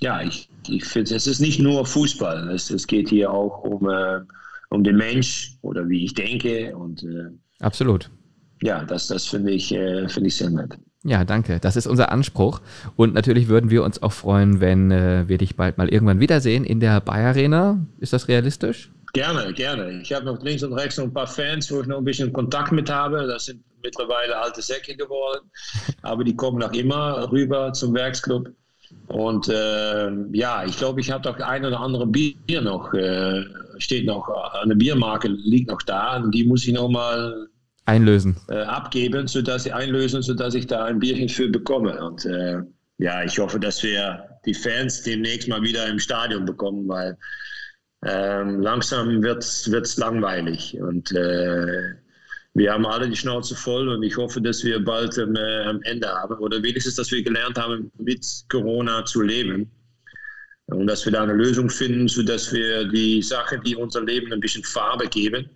ja, ich, ich finde, es ist nicht nur Fußball, es, es geht hier auch um, äh, um den Mensch oder wie ich denke. Und, äh, Absolut. Ja, das, das finde ich, äh, find ich sehr nett. Ja, danke. Das ist unser Anspruch. Und natürlich würden wir uns auch freuen, wenn äh, wir dich bald mal irgendwann wiedersehen in der Bayer Arena. Ist das realistisch? Gerne, gerne. Ich habe noch links und rechts noch ein paar Fans, wo ich noch ein bisschen Kontakt mit habe. Das sind mittlerweile alte Säcke geworden. Aber die kommen noch immer rüber zum Werksclub. Und äh, ja, ich glaube, ich habe doch ein oder andere Bier noch, äh, steht noch, eine Biermarke liegt noch da. Und die muss ich noch mal einlösen. Äh, abgeben, sodass sie einlösen, sodass ich da ein Bierchen für bekomme. Und äh, ja, ich hoffe, dass wir die Fans demnächst mal wieder im Stadion bekommen, weil ähm, langsam wird es langweilig. Und äh, wir haben alle die Schnauze voll und ich hoffe, dass wir bald ähm, äh, am Ende haben oder wenigstens, dass wir gelernt haben, mit Corona zu leben. Und dass wir da eine Lösung finden, sodass wir die Sachen, die unser Leben ein bisschen Farbe geben, ähm,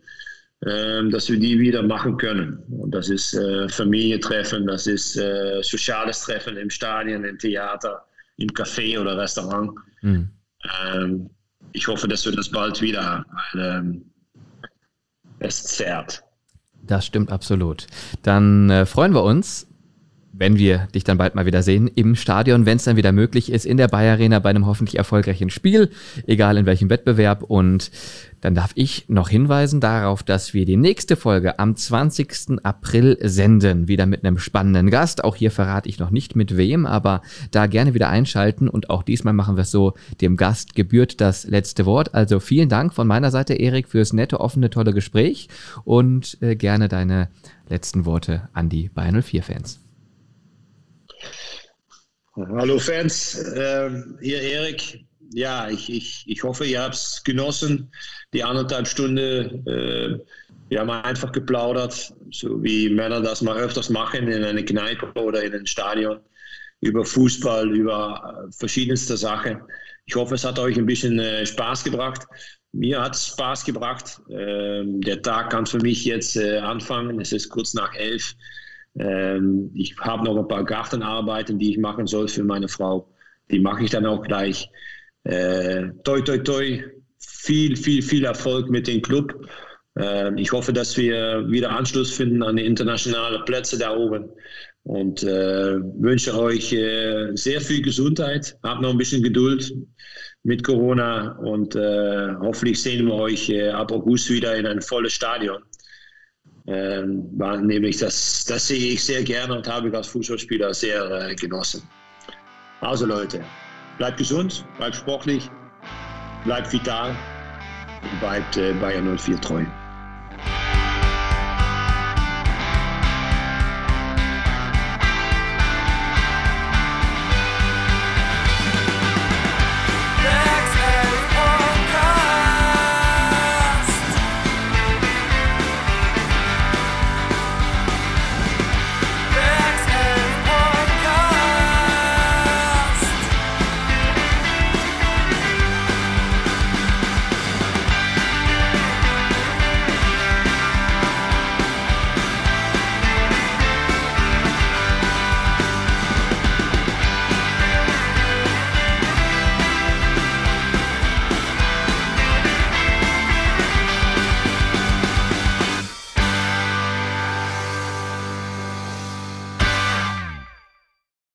dass wir die wieder machen können. Und das ist äh, Familientreffen, das ist äh, soziales Treffen im Stadion, im Theater, im Café oder Restaurant. Mhm. Ähm, ich hoffe, dass wir das bald wieder haben, weil ähm, es zerrt. Das stimmt absolut. Dann äh, freuen wir uns, wenn wir dich dann bald mal wieder sehen im Stadion, wenn es dann wieder möglich ist, in der Bayer Arena bei einem hoffentlich erfolgreichen Spiel, egal in welchem Wettbewerb. Und dann darf ich noch hinweisen darauf, dass wir die nächste Folge am 20. April senden, wieder mit einem spannenden Gast. Auch hier verrate ich noch nicht mit wem, aber da gerne wieder einschalten. Und auch diesmal machen wir es so, dem Gast gebührt das letzte Wort. Also vielen Dank von meiner Seite, Erik, fürs nette, offene, tolle Gespräch und äh, gerne deine letzten Worte an die Bayern 04-Fans. Hallo Fans, ähm, hier Erik. Ja, ich, ich, ich hoffe, ihr habt es genossen, die anderthalb Stunden. Äh, wir haben einfach geplaudert, so wie Männer das mal öfters machen in einer Kneipe oder in einem Stadion, über Fußball, über verschiedenste Sachen. Ich hoffe, es hat euch ein bisschen äh, Spaß gebracht. Mir hat es Spaß gebracht. Ähm, der Tag kann für mich jetzt äh, anfangen. Es ist kurz nach elf. Ähm, ich habe noch ein paar Gartenarbeiten, die ich machen soll für meine Frau. die mache ich dann auch gleich. Äh, toi, toi, toi, viel, viel, viel Erfolg mit dem Club. Äh, ich hoffe, dass wir wieder Anschluss finden an die internationalen Plätze da oben. Und äh, wünsche euch äh, sehr viel Gesundheit. Habt noch ein bisschen Geduld mit Corona und äh, hoffentlich sehen wir euch äh, ab August wieder in ein volles Stadion. Ähm, war nämlich das, das sehe ich sehr gerne und habe ich als Fußballspieler sehr äh, genossen. Also Leute, bleibt gesund, bleibt sportlich, bleibt vital und bleibt äh, Bayern 04 treu.